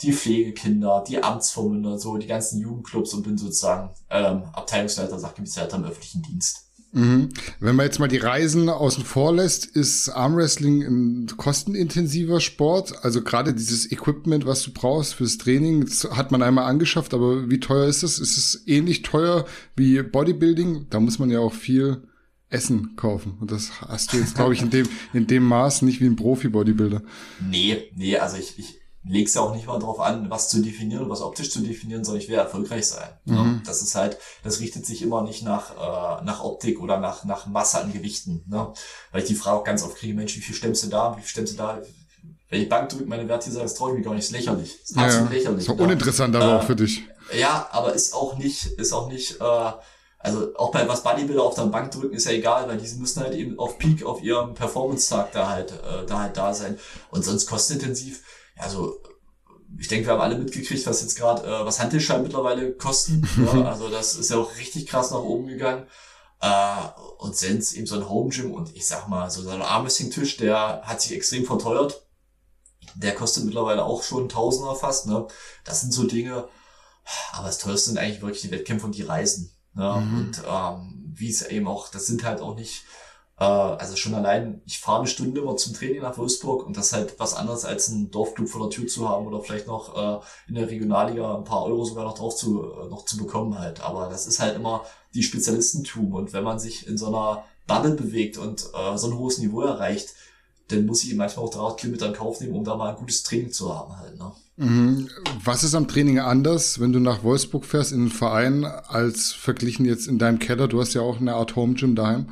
die Pflegekinder, die Amtsvormünder, so die ganzen Jugendclubs und bin sozusagen ähm, Abteilungsleiter, Sachgebietsleiter im öffentlichen Dienst. Mhm. Wenn man jetzt mal die Reisen außen vor lässt, ist Armwrestling ein kostenintensiver Sport. Also gerade dieses Equipment, was du brauchst fürs Training, hat man einmal angeschafft, aber wie teuer ist es? Ist es ähnlich teuer wie Bodybuilding? Da muss man ja auch viel Essen kaufen. Und das hast du jetzt, glaube ich, in dem, in dem Maß nicht wie ein Profi-Bodybuilder. Nee, nee, also ich, ich, legst ja auch nicht mal drauf an, was zu definieren, was optisch zu definieren, sondern ich will erfolgreich sein. Mhm. Das ist halt, das richtet sich immer nicht nach, äh, nach Optik oder nach, nach Masse an Gewichten. Ne? Weil ich die Frage auch ganz oft kriege, Mensch, wie viel stemmst du da, wie viel stemmst du da? Wenn ich Bank drücke, meine Werte sagen, das traue ich mich gar nicht, ist lächerlich. Ist ja, absolut lächerlich. Ist auch ne? uninteressant aber äh, auch für dich. Ja, aber ist auch nicht, ist auch nicht, äh, also auch bei was Bodybuilder auf der Bank drücken ist ja egal, weil diese müssen halt eben auf Peak auf ihrem Performance-Tag da halt, äh, da halt da sein. Und sonst kostenintensiv, also ich denke, wir haben alle mitgekriegt, was jetzt gerade, äh, was Handtischscheiben mittlerweile kosten. (laughs) ja, also das ist ja auch richtig krass nach oben gegangen. Äh, und sind eben so ein Home Gym und ich sag mal, so ein Armwrestling-Tisch, der hat sich extrem verteuert. Der kostet mittlerweile auch schon Tausender fast. Ne? Das sind so Dinge. Aber das teuerste sind eigentlich wirklich die Wettkämpfe und die Reisen. Ne? Mhm. Und ähm, wie es eben auch, das sind halt auch nicht äh, also schon allein, ich fahre eine Stunde immer zum Training nach Wolfsburg und das ist halt was anderes als einen Dorfclub vor der Tür zu haben oder vielleicht noch äh, in der Regionalliga ein paar Euro sogar noch drauf zu, äh, noch zu bekommen halt. Aber das ist halt immer die Spezialistentum und wenn man sich in so einer Bubble bewegt und äh, so ein hohes Niveau erreicht, dann muss ich manchmal auch 300 Kilometer in Kauf nehmen, um da mal ein gutes Training zu haben halt. Ne? Mhm. Was ist am Training anders, wenn du nach Wolfsburg fährst in den Verein, als verglichen jetzt in deinem Keller? Du hast ja auch eine Art Home Gym daheim.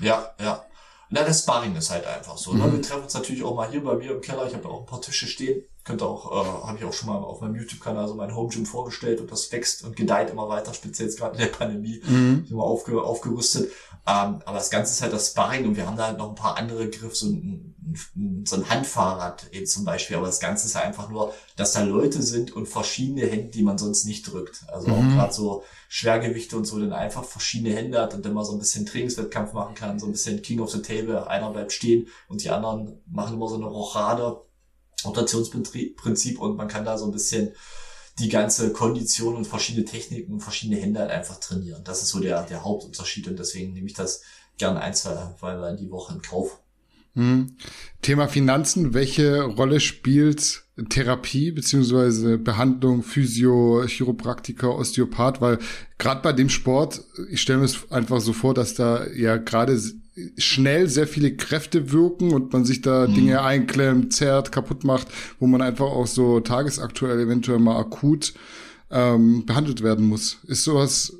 Ja, ja. Na, das Sparring ist halt einfach so. Ne? Mhm. Wir treffen uns natürlich auch mal hier bei mir im Keller. Ich habe auch ein paar Tische stehen. Könnte auch, äh, habe ich auch schon mal auf meinem YouTube-Kanal so mein Home Gym vorgestellt und das wächst und gedeiht immer weiter, speziell jetzt gerade in der Pandemie, mhm. immer aufge, aufgerüstet. Ähm, aber das Ganze ist halt das Sparring und wir haben da halt noch ein paar andere Griffe, so ein, so ein Handfahrrad eben zum Beispiel. Aber das Ganze ist ja einfach nur, dass da Leute sind und verschiedene Hände, die man sonst nicht drückt. Also mhm. auch gerade so Schwergewichte und so, dann einfach verschiedene Hände hat und dann mal so ein bisschen Trainingswettkampf machen kann, so ein bisschen King of the Table. Einer bleibt stehen und die anderen machen immer so eine Rochade Rotationsprinzip und man kann da so ein bisschen die ganze Kondition und verschiedene Techniken und verschiedene Hände halt einfach trainieren. Das ist so der, der Hauptunterschied und deswegen nehme ich das gerne ein, zwei Mal in die Woche in Kauf. Hm. Thema Finanzen, welche Rolle spielt Therapie beziehungsweise Behandlung, Physio, Chiropraktiker, Osteopath? Weil gerade bei dem Sport, ich stelle mir es einfach so vor, dass da ja gerade schnell sehr viele Kräfte wirken und man sich da mhm. Dinge einklemmt, zerrt, kaputt macht, wo man einfach auch so tagesaktuell eventuell mal akut ähm, behandelt werden muss. Ist sowas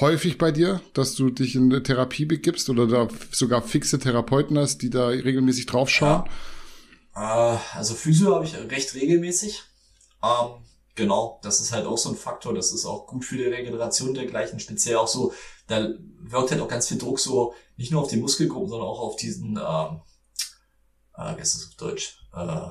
häufig bei dir, dass du dich in eine Therapie begibst oder da sogar fixe Therapeuten hast, die da regelmäßig draufschauen? Ja. Äh, also Physio habe ich recht regelmäßig. Ähm, genau, das ist halt auch so ein Faktor. Das ist auch gut für die Regeneration dergleichen. Speziell auch so, da wirkt halt auch ganz viel Druck so nicht nur auf die Muskelgruppen, sondern auch auf diesen, ähm, äh, wie ist das auf Deutsch? Äh,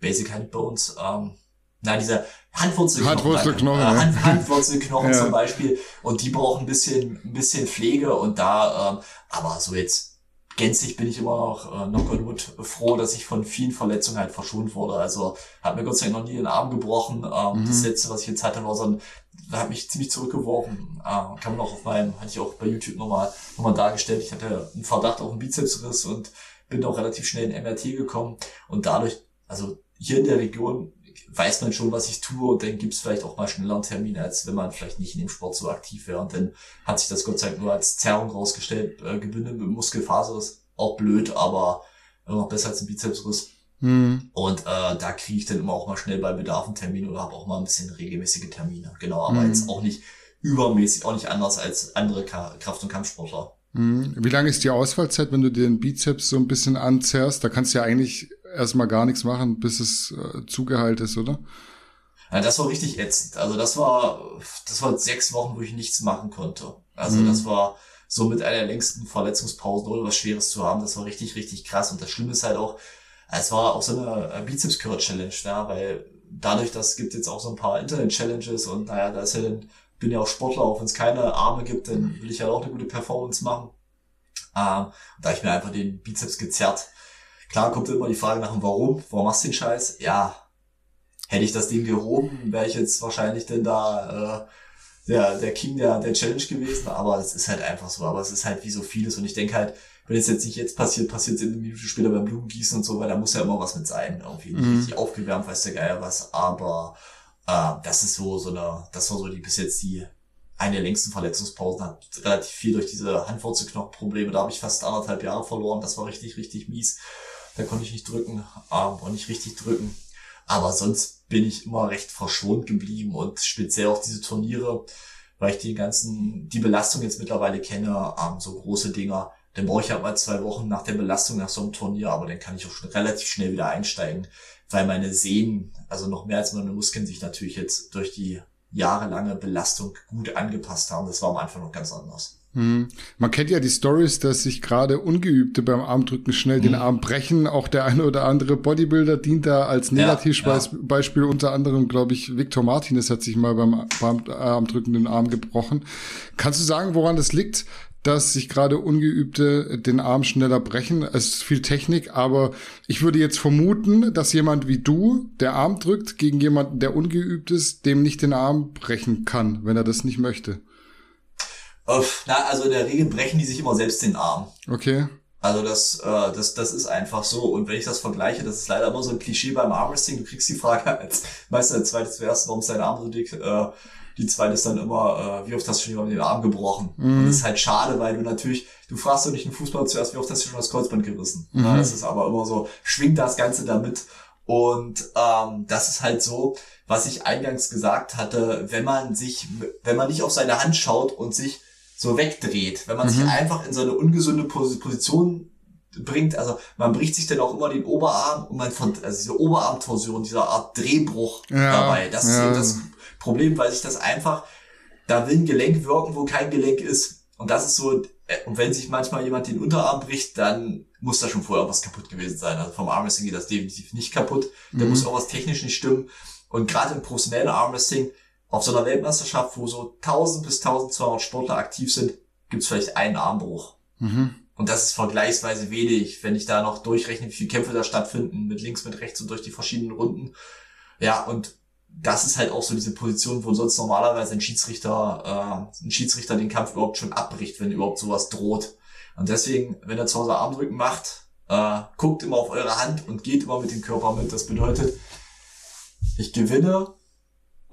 Basic Hand Bones, ähm, na, diese Handwurzelknochen. Handwurzelknochen, äh, Hand, Handwurzelknochen (laughs) ja. zum Beispiel. Und die brauchen ein bisschen, ein bisschen Pflege und da, ähm, aber so jetzt gänzlich bin ich immer noch, äh, knock on wood, froh, dass ich von vielen Verletzungen halt verschont wurde. Also hat mir Gott sei Dank noch nie den Arm gebrochen. Ähm, mhm. Das letzte, was ich jetzt hatte, war so ein, da hat mich ziemlich zurückgeworfen. Äh, kann man auch auf meinem, hatte ich auch bei YouTube nochmal, nochmal dargestellt. Ich hatte einen Verdacht auf einen Bizepsriss und bin auch relativ schnell in MRT gekommen. Und dadurch, also hier in der Region weiß man schon, was ich tue und dann gibt's vielleicht auch mal schneller einen Termin, als wenn man vielleicht nicht in dem Sport so aktiv wäre. Und dann hat sich das Gott sei Dank nur als Zerrung rausgestellt, äh, gebündet mit Muskelfaser ist auch blöd, aber immer noch besser als ein Bizepsriss. Mhm. Und äh, da kriege ich dann immer auch mal schnell bei Bedarf einen Termin oder habe auch mal ein bisschen regelmäßige Termine. Genau, aber mhm. jetzt auch nicht übermäßig, auch nicht anders als andere Kraft- und Kampfsportler. Mhm. Wie lange ist die Ausfallzeit, wenn du den Bizeps so ein bisschen anzerrst? Da kannst du ja eigentlich erstmal gar nichts machen, bis es äh, zugeheilt ist, oder? Ja, das war richtig ätzend. Also das war, das war sechs Wochen, wo ich nichts machen konnte. Also mhm. das war so mit einer längsten Verletzungspausen oder was Schweres zu haben. Das war richtig, richtig krass. Und das Schlimme ist halt auch, es war auch so eine Bizeps-Curl-Challenge, ja, weil dadurch, dass gibt jetzt auch so ein paar Internet-Challenges und naja, da ist ja dann, bin ja auch Sportler, auch wenn es keine Arme gibt, dann will ich ja auch eine gute Performance machen. Ähm, da ich mir einfach den Bizeps gezerrt Klar kommt immer die Frage nach dem Warum. Warum machst du den Scheiß? Ja, hätte ich das Ding gehoben, wäre ich jetzt wahrscheinlich denn da äh, der, der King der, der Challenge gewesen. Aber es ist halt einfach so. Aber es ist halt wie so vieles. Und ich denke halt, wenn es jetzt nicht jetzt passiert, passiert es in einer Minute später beim Blumengießen und so, weil da muss ja immer was mit sein. Irgendwie mhm. richtig aufgewärmt, weiß der Geier was. Aber äh, das ist so, so eine, das war so die bis jetzt die eine der längsten Verletzungspausen, hat relativ viel durch diese Handwurzelknochenprobleme. Da habe ich fast anderthalb Jahre verloren. Das war richtig, richtig mies. Da konnte ich nicht drücken, Arm und nicht richtig drücken. Aber sonst bin ich immer recht verschont geblieben und speziell auch diese Turniere, weil ich die ganzen, die Belastung jetzt mittlerweile kenne, ähm, so große Dinger, dann brauche ich halt mal zwei Wochen nach der Belastung nach so einem Turnier, aber dann kann ich auch schon relativ schnell wieder einsteigen, weil meine Sehnen, also noch mehr als meine Muskeln sich natürlich jetzt durch die jahrelange Belastung gut angepasst haben. Das war am Anfang noch ganz anders. Hm. Man kennt ja die Stories, dass sich gerade Ungeübte beim Armdrücken schnell den Arm brechen. Auch der eine oder andere Bodybuilder dient da als Negativbeispiel. Ja, ja. Unter anderem, glaube ich, Victor Martinez hat sich mal beim, beim Armdrücken den Arm gebrochen. Kannst du sagen, woran das liegt, dass sich gerade Ungeübte den Arm schneller brechen? Es ist viel Technik, aber ich würde jetzt vermuten, dass jemand wie du, der Arm drückt, gegen jemanden, der ungeübt ist, dem nicht den Arm brechen kann, wenn er das nicht möchte. Na, also in der Regel brechen die sich immer selbst den Arm. Okay. Also das, äh, das, das ist einfach so. Und wenn ich das vergleiche, das ist leider immer so ein Klischee beim Armwrestling. Du kriegst die Frage als Meister als zweites zuerst, warum ist dein Arm so dick? Äh, die zweite ist dann immer, äh, wie oft hast du schon den Arm gebrochen? Mhm. Und das ist halt schade, weil du natürlich, du fragst doch nicht einen Fußballer zuerst, wie oft hast du schon das Kreuzband gerissen? Mhm. Ja, das ist aber immer so, schwingt das Ganze damit. Und ähm, das ist halt so, was ich eingangs gesagt hatte, wenn man sich, wenn man nicht auf seine Hand schaut und sich so wegdreht, wenn man mhm. sich einfach in so eine ungesunde Position bringt, also man bricht sich dann auch immer den Oberarm und man von, also diese Oberarmtorsion, dieser Art Drehbruch ja, dabei. Das ja. ist das Problem, weil sich das einfach, da will ein Gelenk wirken, wo kein Gelenk ist. Und das ist so, äh, und wenn sich manchmal jemand den Unterarm bricht, dann muss da schon vorher was kaputt gewesen sein. Also vom Armwrestling geht das definitiv nicht kaputt. Da mhm. muss auch was technisch nicht stimmen. Und gerade im professionellen Armwrestling, auf so einer Weltmeisterschaft, wo so 1000 bis 1200 Sportler aktiv sind, gibt's vielleicht einen Armbruch. Mhm. Und das ist vergleichsweise wenig, wenn ich da noch durchrechne, wie viele Kämpfe da stattfinden, mit links, mit rechts und durch die verschiedenen Runden. Ja, und das ist halt auch so diese Position, wo sonst normalerweise ein Schiedsrichter, äh, ein Schiedsrichter den Kampf überhaupt schon abbricht, wenn überhaupt sowas droht. Und deswegen, wenn er zu Hause Armdrücken macht, äh, guckt immer auf eure Hand und geht immer mit dem Körper mit. Das bedeutet, ich gewinne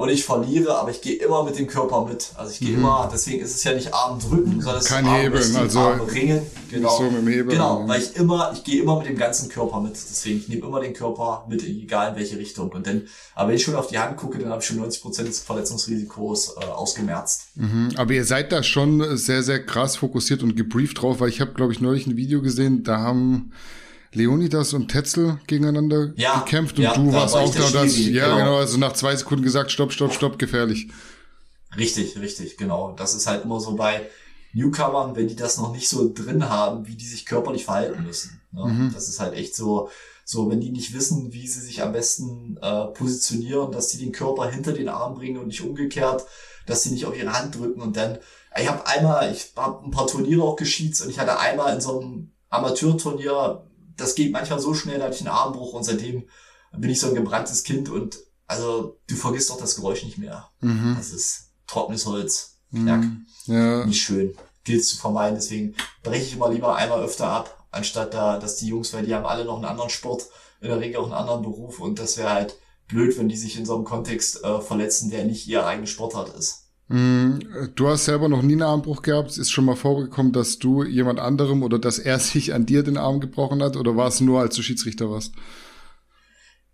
und ich verliere, aber ich gehe immer mit dem Körper mit. Also ich gehe mhm. immer, deswegen ist es ja nicht Arm drücken, sondern es Kein ist Arm Hebeln, also Arm ringen. Genau. So mit dem Hebel. Genau, weil ich immer, ich gehe immer mit dem ganzen Körper mit. Deswegen, ich nehme immer den Körper mit, egal in welche Richtung. Und dann, aber wenn ich schon auf die Hand gucke, dann habe ich schon 90 Prozent des Verletzungsrisikos äh, ausgemerzt. Mhm. Aber ihr seid da schon sehr, sehr krass fokussiert und gebrieft drauf, weil ich habe, glaube ich, neulich ein Video gesehen, da haben Leonidas und Tetzel gegeneinander ja, gekämpft und ja, du warst war auch da, das, ja, genau. genau, also nach zwei Sekunden gesagt, stopp, stopp, stopp, gefährlich. Richtig, richtig, genau. Das ist halt immer so bei Newcomern, wenn die das noch nicht so drin haben, wie die sich körperlich verhalten müssen. Ne? Mhm. Das ist halt echt so, so, wenn die nicht wissen, wie sie sich am besten äh, positionieren, dass sie den Körper hinter den Arm bringen und nicht umgekehrt, dass sie nicht auf ihre Hand drücken und dann, ich habe einmal, ich habe ein paar Turniere auch geschieds und ich hatte einmal in so einem Amateurturnier das geht manchmal so schnell, da hatte ich einen Armbruch und seitdem bin ich so ein gebranntes Kind und also du vergisst doch das Geräusch nicht mehr. Mhm. Das ist trockenes Holz. Knack. Mhm. Ja. Nicht schön. Gilt zu vermeiden. Deswegen breche ich immer lieber einmal öfter ab, anstatt da, dass die Jungs, weil die haben alle noch einen anderen Sport, in der Regel auch einen anderen Beruf und das wäre halt blöd, wenn die sich in so einem Kontext äh, verletzen, der nicht ihr eigenes Sportart ist. Mhm. Du hast selber noch nie einen Armbruch gehabt. Es ist schon mal vorgekommen, dass du jemand anderem oder dass er (laughs) sich an dir den Arm gebrochen hat oder war es nur, als du Schiedsrichter warst?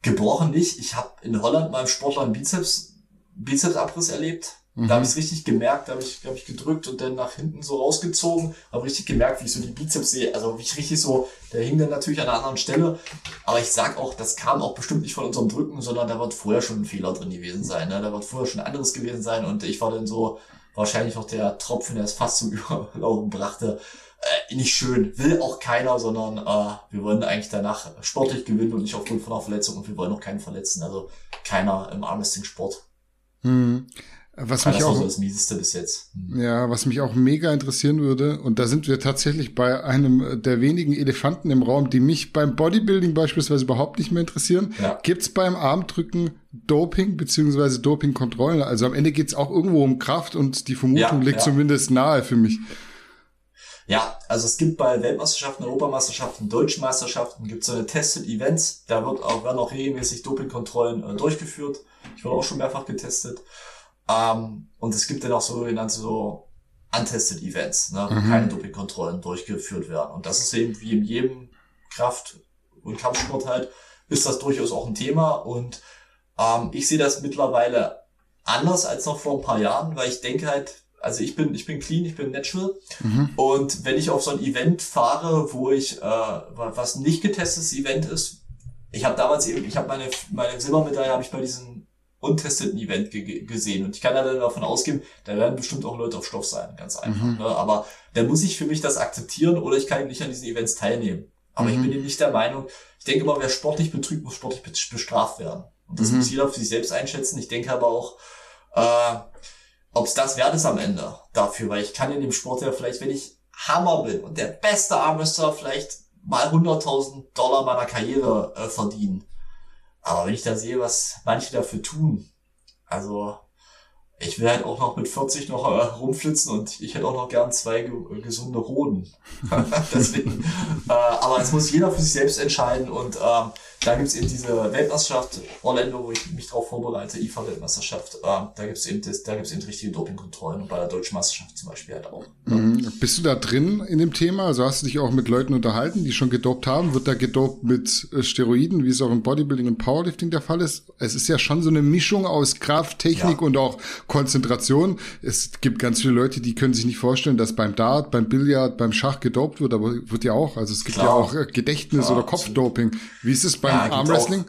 Gebrochen nicht. Ich habe in Holland mal im Sportler einen Bizeps, Bizepsabriss erlebt. Mhm. Da habe ich es richtig gemerkt, da habe ich, hab ich gedrückt und dann nach hinten so rausgezogen, habe richtig gemerkt, wie ich so die Bizeps sehe, also wie ich richtig so, der hing dann natürlich an einer anderen Stelle, aber ich sag auch, das kam auch bestimmt nicht von unserem Drücken, sondern da wird vorher schon ein Fehler drin gewesen sein, ne? da wird vorher schon anderes gewesen sein und ich war dann so wahrscheinlich auch der Tropfen, der es fast zum (laughs) Überlaufen brachte, äh, nicht schön, will auch keiner, sondern äh, wir wollen eigentlich danach sportlich gewinnen und nicht aufgrund von einer Verletzung und wir wollen auch keinen verletzen, also keiner im Armwrestling-Sport. Hm. Was das mich auch, so das Mieseste bis jetzt. Hm. Ja, was mich auch mega interessieren würde, und da sind wir tatsächlich bei einem der wenigen Elefanten im Raum, die mich beim Bodybuilding beispielsweise überhaupt nicht mehr interessieren. Ja. Gibt's beim Armdrücken Doping beziehungsweise Dopingkontrollen? Also am Ende geht's auch irgendwo um Kraft und die Vermutung ja, liegt ja. zumindest nahe für mich. Ja, also es gibt bei Weltmeisterschaften, Europameisterschaften, Deutschen Meisterschaften gibt es so eine Tested Events. Da wird auch, werden auch regelmäßig Dopingkontrollen äh, durchgeführt. Ich wurde auch schon mehrfach getestet. Ähm, und es gibt dann auch sogenannte so untested Events, ne, wo mhm. keine Dopingkontrollen durchgeführt werden. Und das ist eben wie in jedem Kraft- und Kampfsport halt, ist das durchaus auch ein Thema. Und ähm, ich sehe das mittlerweile anders als noch vor ein paar Jahren, weil ich denke halt, also ich bin, ich bin clean, ich bin natural. Mhm. Und wenn ich auf so ein Event fahre, wo ich, äh, was ein nicht getestetes Event ist, ich habe damals eben, ich habe meine, meine Silbermedaille habe ich bei diesen untesteten Event ge gesehen. Und ich kann dann davon ausgehen, da werden bestimmt auch Leute auf Stoff sein, ganz einfach. Mhm. Ne? Aber dann muss ich für mich das akzeptieren oder ich kann nicht an diesen Events teilnehmen. Aber mhm. ich bin eben nicht der Meinung, ich denke immer, wer sportlich betrügt, muss sportlich bestraft werden. Und das mhm. muss jeder für sich selbst einschätzen. Ich denke aber auch, äh, ob es das wert ist am Ende dafür, weil ich kann in dem Sport ja vielleicht, wenn ich Hammer bin und der beste Armwrestler vielleicht mal 100.000 Dollar meiner Karriere äh, verdienen. Aber wenn ich da sehe, was manche dafür tun, also ich will halt auch noch mit 40 noch äh, rumflitzen und ich hätte auch noch gern zwei ge gesunde Hoden. (laughs) Deswegen, äh, aber es muss jeder für sich selbst entscheiden und ähm, da gibt's eben diese Weltmeisterschaft Orlando, wo ich mich darauf vorbereite, IFA-Weltmeisterschaft. Äh, da gibt's eben das, da gibt's eben richtige Dopingkontrollen und bei der Deutschen Meisterschaft zum Beispiel halt auch. Mhm. Bist du da drin in dem Thema? Also hast du dich auch mit Leuten unterhalten, die schon gedopt haben? Wird da gedopt mit äh, Steroiden, wie es auch im Bodybuilding und Powerlifting der Fall ist? Es ist ja schon so eine Mischung aus Kraft, Technik ja. und auch Konzentration. Es gibt ganz viele Leute, die können sich nicht vorstellen, dass beim Dart, beim Billard, beim Schach gedopt wird, aber wird ja auch. Also es gibt Klar. ja auch äh, Gedächtnis- Klar, oder Kopfdoping. Wie ist es beim ja, Armwrestling?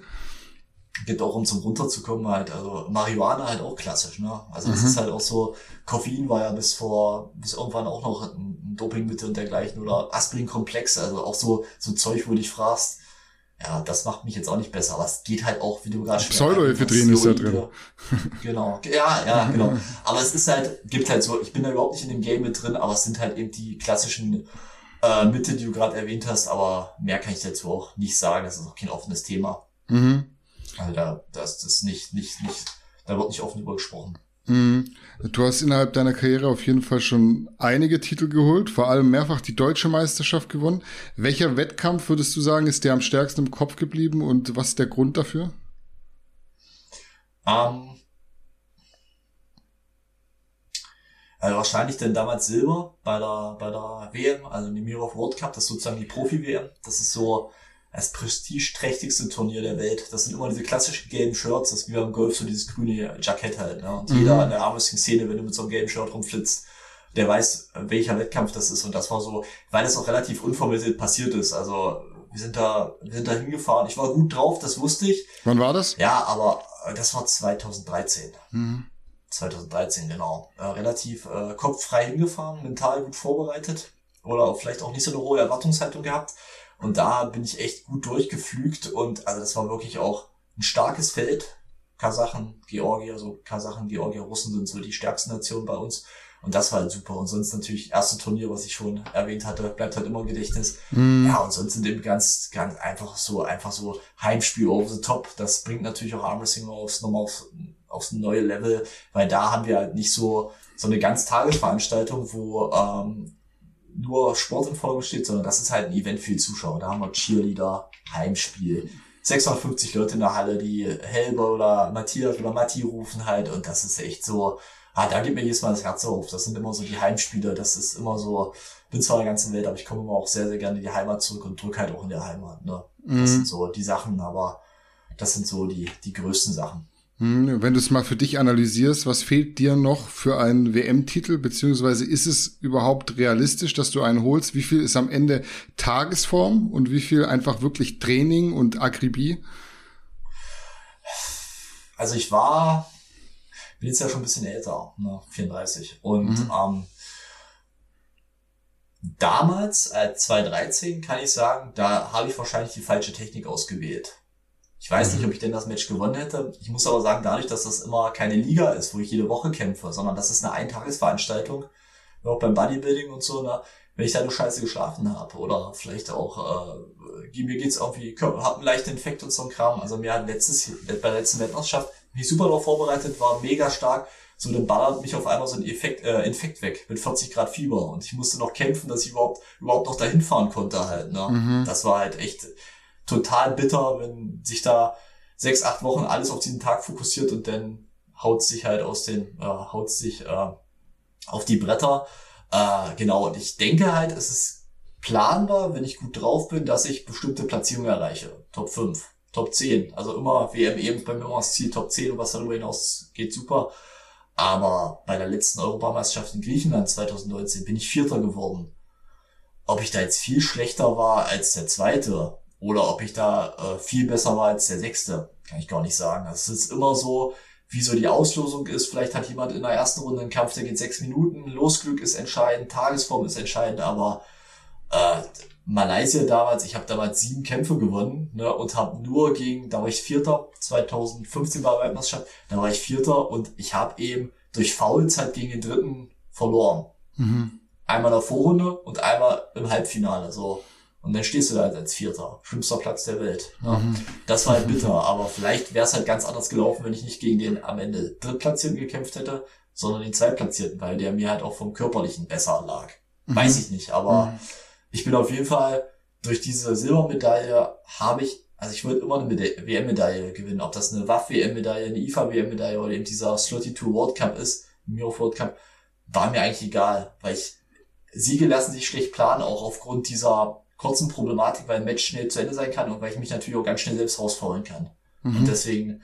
Geht auch um zum runterzukommen halt. Also Marihuana halt auch klassisch, ne? Also das mhm. ist halt auch so, Koffein war ja bis vor, bis irgendwann auch noch ein Dopingmittel und dergleichen oder Aspirin-Komplex, also auch so, so Zeug, wo du dich fragst, ja, das macht mich jetzt auch nicht besser, aber es geht halt auch, wie du gerade schon Pseudoephedrin ist da drin. (laughs) (laughs) Genau, ja, ja, genau. (laughs) Aber es ist halt, gibt halt so, ich bin da überhaupt nicht in dem Game mit drin, aber es sind halt eben die klassischen äh, Mittel, die du gerade erwähnt hast, aber mehr kann ich dazu auch nicht sagen, das ist auch kein offenes Thema. Mhm. Also da, das ist nicht, nicht, nicht, da wird nicht offen drüber gesprochen. Mhm. Du hast innerhalb deiner Karriere auf jeden Fall schon einige Titel geholt, vor allem mehrfach die deutsche Meisterschaft gewonnen. Welcher Wettkampf würdest du sagen, ist dir am stärksten im Kopf geblieben und was ist der Grund dafür? Ähm, also wahrscheinlich denn damals Silber bei der, bei der WM, also die Mirror World Cup, das ist sozusagen die Profi-WM. Das ist so das prestigeträchtigste Turnier der Welt. Das sind immer diese klassischen gelben Shirts, das ist wie beim Golf so dieses grüne Jackett halt. Ne? Und mhm. jeder in der Armwrestling-Szene, wenn du mit so einem gelben Shirt rumflitzt, der weiß, welcher Wettkampf das ist. Und das war so, weil es auch relativ unvermittelt passiert ist. Also wir sind da, wir sind da hingefahren. Ich war gut drauf, das wusste ich. Wann war das? Ja, aber äh, das war 2013. Mhm. 2013, genau. Äh, relativ äh, kopffrei hingefahren, mental gut vorbereitet oder vielleicht auch nicht so eine hohe Erwartungshaltung gehabt. Und da bin ich echt gut durchgeflügt und also das war wirklich auch ein starkes Feld. Kasachen, Georgier, so Kasachen, Georgier, Russen sind so die stärksten Nationen bei uns. Und das war halt super. Und sonst natürlich erste Turnier, was ich schon erwähnt hatte, bleibt halt immer im Gedächtnis. Mm. Ja, und sonst sind eben ganz, ganz einfach so, einfach so Heimspiel over the top. Das bringt natürlich auch Armwrestling aufs, nochmal aufs, aufs neue Level, weil da haben wir halt nicht so, so eine ganz Tagesveranstaltung, wo ähm, nur Sport im Vordergrund steht, sondern das ist halt ein Event für die Zuschauer. Da haben wir Cheerleader, Heimspiel, 650 Leute in der Halle, die Helber oder Matthias oder Matti rufen halt und das ist echt so, ah, da geht mir jedes Mal das Herz auf. Das sind immer so die Heimspiele, das ist immer so, bin zwar in der ganzen Welt, aber ich komme immer auch sehr, sehr gerne in die Heimat zurück und drücke halt auch in der Heimat. Ne? Das mhm. sind so die Sachen, aber das sind so die, die größten Sachen. Hm, wenn du es mal für dich analysierst, was fehlt dir noch für einen WM-Titel, beziehungsweise ist es überhaupt realistisch, dass du einen holst? Wie viel ist am Ende Tagesform und wie viel einfach wirklich Training und Akribie? Also ich war, bin jetzt ja schon ein bisschen älter, ne, 34. Und mhm. ähm, damals, als 2013, kann ich sagen, da habe ich wahrscheinlich die falsche Technik ausgewählt. Ich weiß nicht, ob ich denn das Match gewonnen hätte. Ich muss aber sagen, dadurch, dass das immer keine Liga ist, wo ich jede Woche kämpfe, sondern das ist eine Eintagesveranstaltung, auch beim Bodybuilding und so, na, wenn ich da nur scheiße geschlafen habe oder vielleicht auch, äh, mir geht's irgendwie, hab einen leichten Infekt und so ein Kram. Also mir hat letztes, bei der letzten Weltmeisterschaft mich super darauf vorbereitet, war mega stark. So, dann ballert mich auf einmal so ein Effekt, äh, Infekt weg mit 40 Grad Fieber und ich musste noch kämpfen, dass ich überhaupt, überhaupt noch dahin fahren konnte halt, ne. Mhm. Das war halt echt, total bitter, wenn sich da sechs, acht Wochen alles auf diesen Tag fokussiert und dann haut sich halt aus den, äh, haut sich äh, auf die Bretter. Äh, genau, und ich denke halt, es ist planbar, wenn ich gut drauf bin, dass ich bestimmte Platzierungen erreiche. Top 5, Top 10. Also immer WM eben bei mir immer das Ziel Top 10 und was darüber hinaus geht super. Aber bei der letzten Europameisterschaft in Griechenland 2019 bin ich Vierter geworden. Ob ich da jetzt viel schlechter war als der Zweite, oder ob ich da äh, viel besser war als der Sechste, kann ich gar nicht sagen. Es ist immer so, wie so die Auslosung ist. Vielleicht hat jemand in der ersten Runde einen Kampf, der geht sechs Minuten. Losglück ist entscheidend, Tagesform ist entscheidend, aber äh, Malaysia damals, ich habe damals sieben Kämpfe gewonnen ne, und habe nur gegen, da war ich Vierter, 2015 war Weltmeisterschaft, da war ich Vierter und ich habe eben durch Fouls halt gegen den Dritten verloren. Mhm. Einmal in der Vorrunde und einmal im Halbfinale. So. Und dann stehst du da als Vierter. Schlimmster Platz der Welt. Ja. Das war halt bitter, aber vielleicht wäre es halt ganz anders gelaufen, wenn ich nicht gegen den am Ende Drittplatzierten gekämpft hätte, sondern den Zweitplatzierten, weil der mir halt auch vom Körperlichen besser lag. Weiß ich nicht, aber ich bin auf jeden Fall durch diese Silbermedaille habe ich, also ich wollte immer eine Meda- WM-Medaille gewinnen, ob das eine WAF-WM-Medaille, eine IFA-WM-Medaille oder eben dieser Slotty 2 World Cup ist, Miro World Cup, war mir eigentlich egal, weil ich Siege lassen sich schlecht planen, auch aufgrund dieser kurzen Problematik, weil ein Match schnell zu Ende sein kann und weil ich mich natürlich auch ganz schnell selbst rausfaulen kann. Und deswegen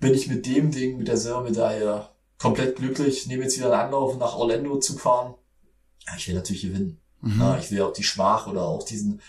bin ich mit dem Ding, mit der Silbermedaille komplett glücklich, nehme jetzt wieder einen Anlauf, nach Orlando zu fahren. Ja, ich will natürlich gewinnen. Ja, ich will auch die Schmach oder auch diesen,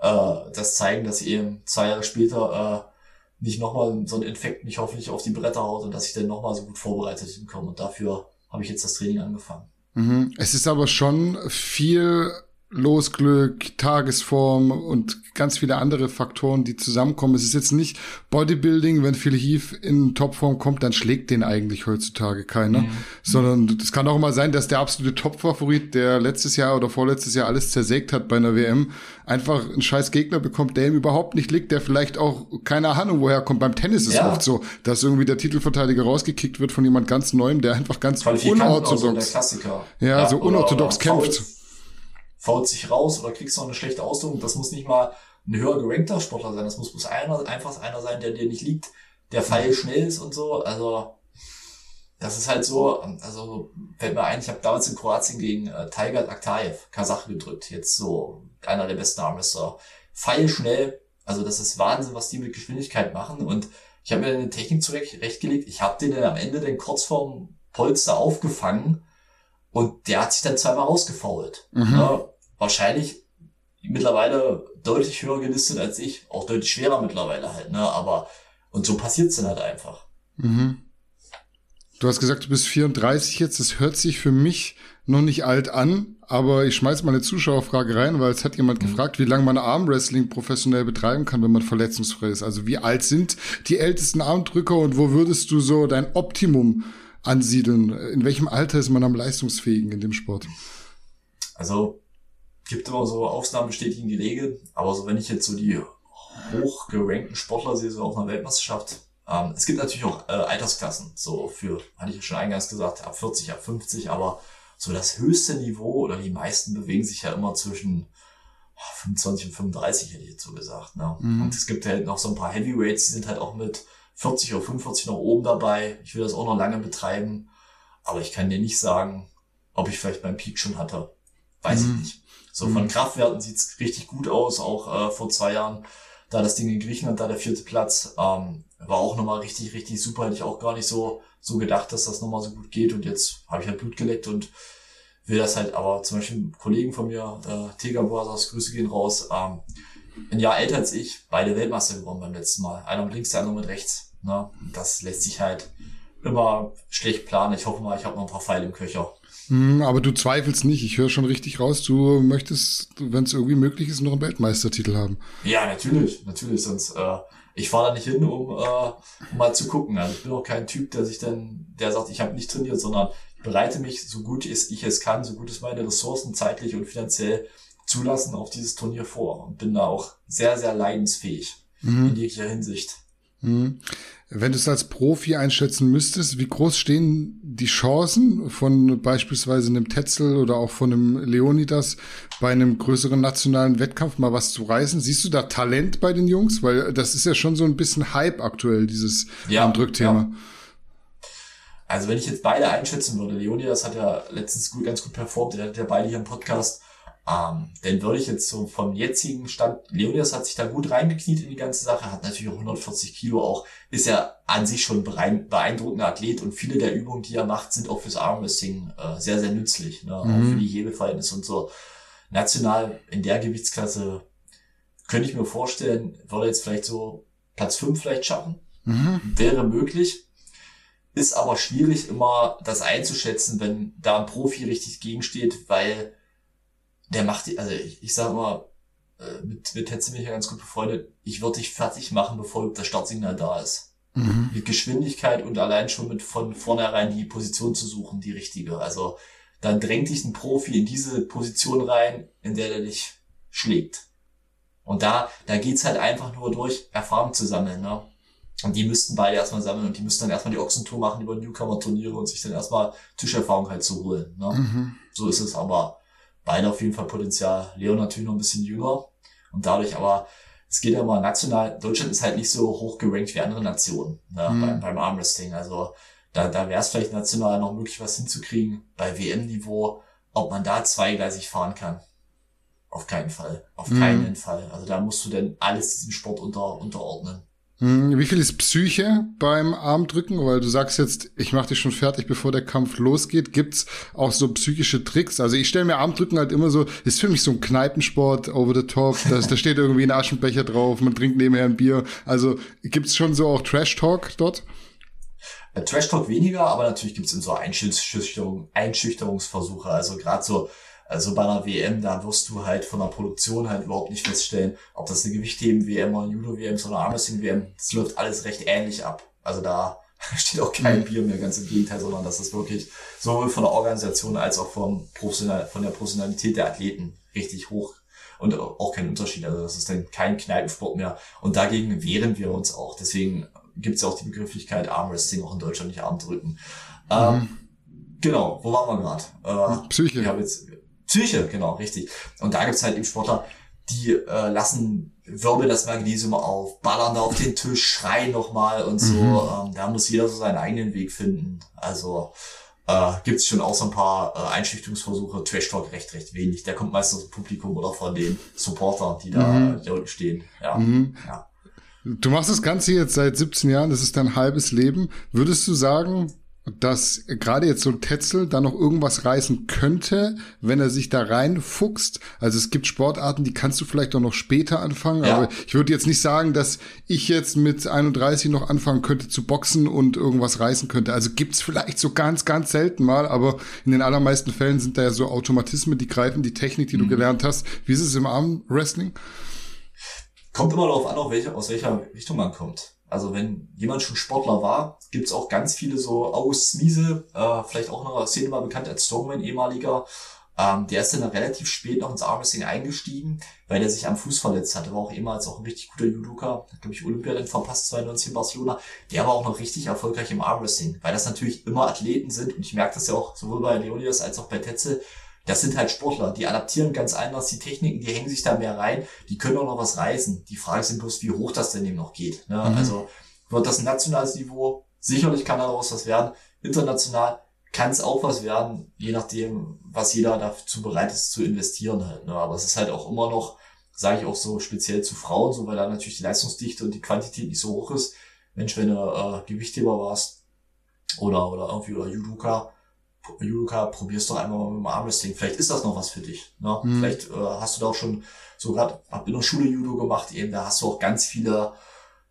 äh, das zeigen, dass eben zwei Jahre später äh, nicht nochmal so ein Infekt mich hoffentlich auf die Bretter haut und dass ich dann nochmal so gut vorbereitet hinkomme. Und dafür habe ich jetzt das Training angefangen. Mhm. Es ist aber schon viel Losglück, Tagesform und ganz viele andere Faktoren, die zusammenkommen. Es ist jetzt nicht Bodybuilding, wenn Phil Heath in Topform kommt, dann schlägt den eigentlich heutzutage keiner. Sondern es kann auch mal sein, dass der absolute Topfavorit, der letztes Jahr oder vorletztes Jahr alles zersägt hat bei einer WM, einfach einen scheiß Gegner bekommt, der ihm überhaupt nicht liegt, der vielleicht auch keine Ahnung woher kommt. Beim Tennis ist es Ja. oft so, dass irgendwie der Titelverteidiger rausgekickt wird von jemand ganz Neuem, der einfach ganz so unorthodox. Klassiker. Ja, so oder- unorthodox kämpft. Fault- sich raus oder kriegst noch eine schlechte Ausdruck. Das muss nicht mal ein höher gerankter Sportler sein. Das muss bloß einer, einfach einer sein, der dir nicht liegt, der Pfeil schnell ist und so. Also, das ist halt so, also fällt mir ein, ich habe damals in Kroatien gegen äh, Tiger Aktaev, Kasach gedrückt. Jetzt so einer der besten Armwrestler. Pfeil schnell, also das ist Wahnsinn, was die mit Geschwindigkeit machen. Und ich habe mir eine Technik zurechtgelegt. Ich habe den dann am Ende dann kurz vorm Polster aufgefangen und der hat sich dann zweimal rausgefault. Ja, wahrscheinlich mittlerweile deutlich höher gelistet als ich, auch deutlich schwerer mittlerweile halt, ne? Aber und so passiert's dann halt einfach. Mhm. Du hast gesagt, du bist 34 jetzt. Das hört sich für mich noch nicht alt an, aber ich schmeiß mal eine Zuschauerfrage rein, weil es hat jemand gefragt, wie lange man Armwrestling professionell betreiben kann, wenn man verletzungsfrei ist. Also wie alt sind die ältesten Armdrücker und wo würdest du so dein Optimum ansiedeln? In welchem Alter ist man am leistungsfähigen in dem Sport? Also gibt immer so Ausnahmen bestätigen die Regel, aber so wenn ich jetzt so die hochgerankten Sportler sehe, so auf einer Weltmeisterschaft, ähm, es gibt natürlich auch äh, Altersklassen, so für, hatte ich ja schon eingangs gesagt, ab 40, ab 50, aber so das höchste Niveau oder die meisten bewegen sich ja immer zwischen ah, 25 und 35, hätte ich jetzt so gesagt. Ne? Und es gibt halt noch so ein paar Heavyweights, die sind halt auch mit 40 oder 45 noch oben dabei. Ich will das auch noch lange betreiben, aber ich kann dir nicht sagen, ob ich vielleicht beim Peak schon hatte. Weiß ich nicht. So von Kraftwerten sieht's richtig gut aus, auch äh, vor zwei Jahren, da das Ding in Griechenland, da der vierte Platz, ähm, war auch nochmal richtig, richtig super. Hätte ich auch gar nicht so, so gedacht, dass das nochmal so gut geht. Und jetzt habe ich halt Blut geleckt und will das halt, aber zum Beispiel Kollegen von mir, äh, Tega Brothers, Grüße gehen raus, ähm, ein Jahr älter als ich, beide Weltmeister gewonnen beim letzten Mal. Einer mit links, der andere mit rechts. Ne? Das lässt sich halt immer schlecht planen. Ich hoffe mal, ich habe noch ein paar Pfeile im Köcher. Hm, aber du zweifelst nicht. Ich höre schon richtig raus. Du möchtest, wenn es irgendwie möglich ist, noch einen Weltmeistertitel haben. Ja, natürlich, natürlich, sonst äh, ich fahre da nicht hin, um, äh, um mal zu gucken. Also ich bin auch kein Typ, der sich dann, der sagt, ich habe nicht trainiert, sondern ich bereite mich so gut ich es kann, so gut es meine Ressourcen zeitlich und finanziell zulassen auf dieses Turnier vor und bin da auch sehr, sehr leidensfähig in jeglicher Hinsicht. Hm. Wenn du es als Profi einschätzen müsstest, wie groß stehen die Chancen von beispielsweise einem Tetzel oder auch von einem Leonidas bei einem größeren nationalen Wettkampf mal was zu reißen? Siehst du da Talent bei den Jungs? Weil das ist ja schon so ein bisschen Hype aktuell, dieses Ja, Drückthema. Also wenn ich jetzt beide einschätzen würde, Leonidas hat ja letztens gut, ganz gut performt, der hat ja beide hier im Podcast, ähm, dann würde ich jetzt so vom jetzigen Stand, Leonidas hat sich da gut reingekniet in die ganze Sache, hat natürlich auch 140 Kilo auch, ist ja an sich schon berein- beeindruckender Athlet und viele der Übungen, die er macht, sind auch fürs Armwrestling äh, sehr, sehr nützlich, ne? auch für die Hebeverhältnisse und so. National in der Gewichtsklasse könnte ich mir vorstellen, würde er jetzt vielleicht so Platz 5 vielleicht schaffen, wäre möglich. ist aber schwierig immer das einzuschätzen, wenn da ein Profi richtig gegensteht, weil der macht die, also ich, ich sage immer, äh, mit, mit Hetze bin ich ja ganz gut befreundet, ich würde dich fertig machen, bevor das Startsignal da ist. Mhm. Mit Geschwindigkeit und allein schon mit von vornherein die Position zu suchen, die richtige. Also dann drängt dich ein Profi in diese Position rein, in der er dich schlägt. Und da, da geht's halt einfach nur durch, Erfahrung zu sammeln. Ne? Und die müssten beide erstmal sammeln und die müssten dann erstmal die Ochsentour machen über Newcomer-Turniere und sich dann erstmal Tischerfahrung halt zu holen. Ne? Mhm. So ist es aber beide auf jeden Fall Potenzial. Leon natürlich noch ein bisschen jünger und dadurch aber, es geht ja mal national, Deutschland ist halt nicht so hoch gerankt wie andere Nationen ne, mhm. beim, beim Armwrestling. Also da, da wäre es vielleicht national noch möglich, was hinzukriegen bei WM-Niveau, ob man da zweigleisig fahren kann. Auf keinen Fall. Auf mhm. keinen Fall. Also da musst du denn alles diesem Sport unter, unterordnen. Hm, wie viel ist Psyche beim Armdrücken? Weil du sagst jetzt, ich mache dich schon fertig, bevor der Kampf losgeht. Gibt's auch so psychische Tricks? Also ich stelle mir Armdrücken halt immer so, ist für mich so ein Kneipensport over the top. Das, da steht irgendwie ein Aschenbecher drauf, man trinkt nebenher ein Bier. Also gibt's schon so auch Trash Talk dort? Äh, Trash Talk weniger, aber natürlich gibt's es so Einschüchterung, Einschüchterungsversuche. Also gerade so also bei einer WM, da wirst du halt von der Produktion halt überhaupt nicht feststellen, ob das eine Gewichtheben-WM oder eine Judo-WM ist oder eine Armwrestling-WM. Das läuft alles recht ähnlich ab. Also da (laughs) steht auch kein mhm. Bier mehr, ganz im Gegenteil, sondern das ist wirklich sowohl von der Organisation als auch vom Professional, von der Professionalität der Athleten richtig hoch und auch kein Unterschied. Also das ist dann kein Kneipensport mehr. Und dagegen wehren wir uns auch. Deswegen gibt es ja auch die Begrifflichkeit Armwrestling auch in Deutschland nicht Armdrücken. Mhm. Ähm, genau, wo waren wir gerade? Äh, Psyche. Ich habe jetzt Psyche, genau, richtig. Und da gibt's halt eben Sportler, die äh, lassen wirbeln das Magnesium auf, ballern da auf den Tisch, schreien nochmal und so. Mhm. Ähm, da muss jeder so seinen eigenen Weg finden. Also äh, gibt schon auch so ein paar äh, Einschüchterungsversuche. Trash Talk recht, recht wenig. Der kommt meistens aus dem Publikum oder von den Supportern, die da, mhm. da unten stehen. Ja. Mhm. ja. Du machst das Ganze jetzt seit 17 Jahren, das ist dein halbes Leben. Würdest du sagen, dass gerade jetzt so ein Tetzel da noch irgendwas reißen könnte, wenn er sich da reinfuchst. Also es gibt Sportarten, die kannst du vielleicht auch noch später anfangen, ja. aber ich würde jetzt nicht sagen, dass ich jetzt mit 31 noch anfangen könnte zu boxen und irgendwas reißen könnte. Also gibt's vielleicht so ganz, ganz selten mal, aber in den allermeisten Fällen sind da ja so Automatismen, die greifen die Technik, die mhm. du gelernt hast. Wie ist es im Armwrestling? Kommt immer darauf an, auf welche, aus welcher Richtung man kommt. Also wenn jemand schon Sportler war, gibt es auch ganz viele so August Smiese, äh, vielleicht auch der Szene mal bekannt als Strongman, ehemaliger. Ähm, der ist dann relativ spät noch ins Armwrestling eingestiegen, weil er sich am Fuß verletzt hatte. War auch ehemals auch ein richtig guter Judoka. Hat, glaube ich, Olympia dann verpasst, 92 in Barcelona. Der war auch noch richtig erfolgreich im Armwrestling, weil das natürlich immer Athleten sind. Und ich merke das ja auch sowohl bei Leonidas als auch bei Tetzel das sind halt Sportler, die adaptieren ganz anders die Techniken, die hängen sich da mehr rein, die können auch noch was reißen. Die Frage ist bloß, wie hoch das denn eben noch geht. Ne? Mhm. Also wird das ein nationales Niveau? Sicherlich kann daraus was werden. International kann es auch was werden, je nachdem, was jeder dazu bereit ist zu investieren halt. Ne? Aber es ist halt auch immer noch, sage ich auch so speziell zu Frauen, so weil da natürlich die Leistungsdichte und die Quantität nicht so hoch ist. Mensch, wenn du äh, Gewichtheber warst oder oder irgendwie oder Judoka, Judoka, probier's doch einmal mal mit dem Armwrestling. Vielleicht ist das noch was für dich. Ne? Mhm. Vielleicht äh, hast du da auch schon so gerade, hab in der Schule Judo gemacht, eben da hast du auch ganz viele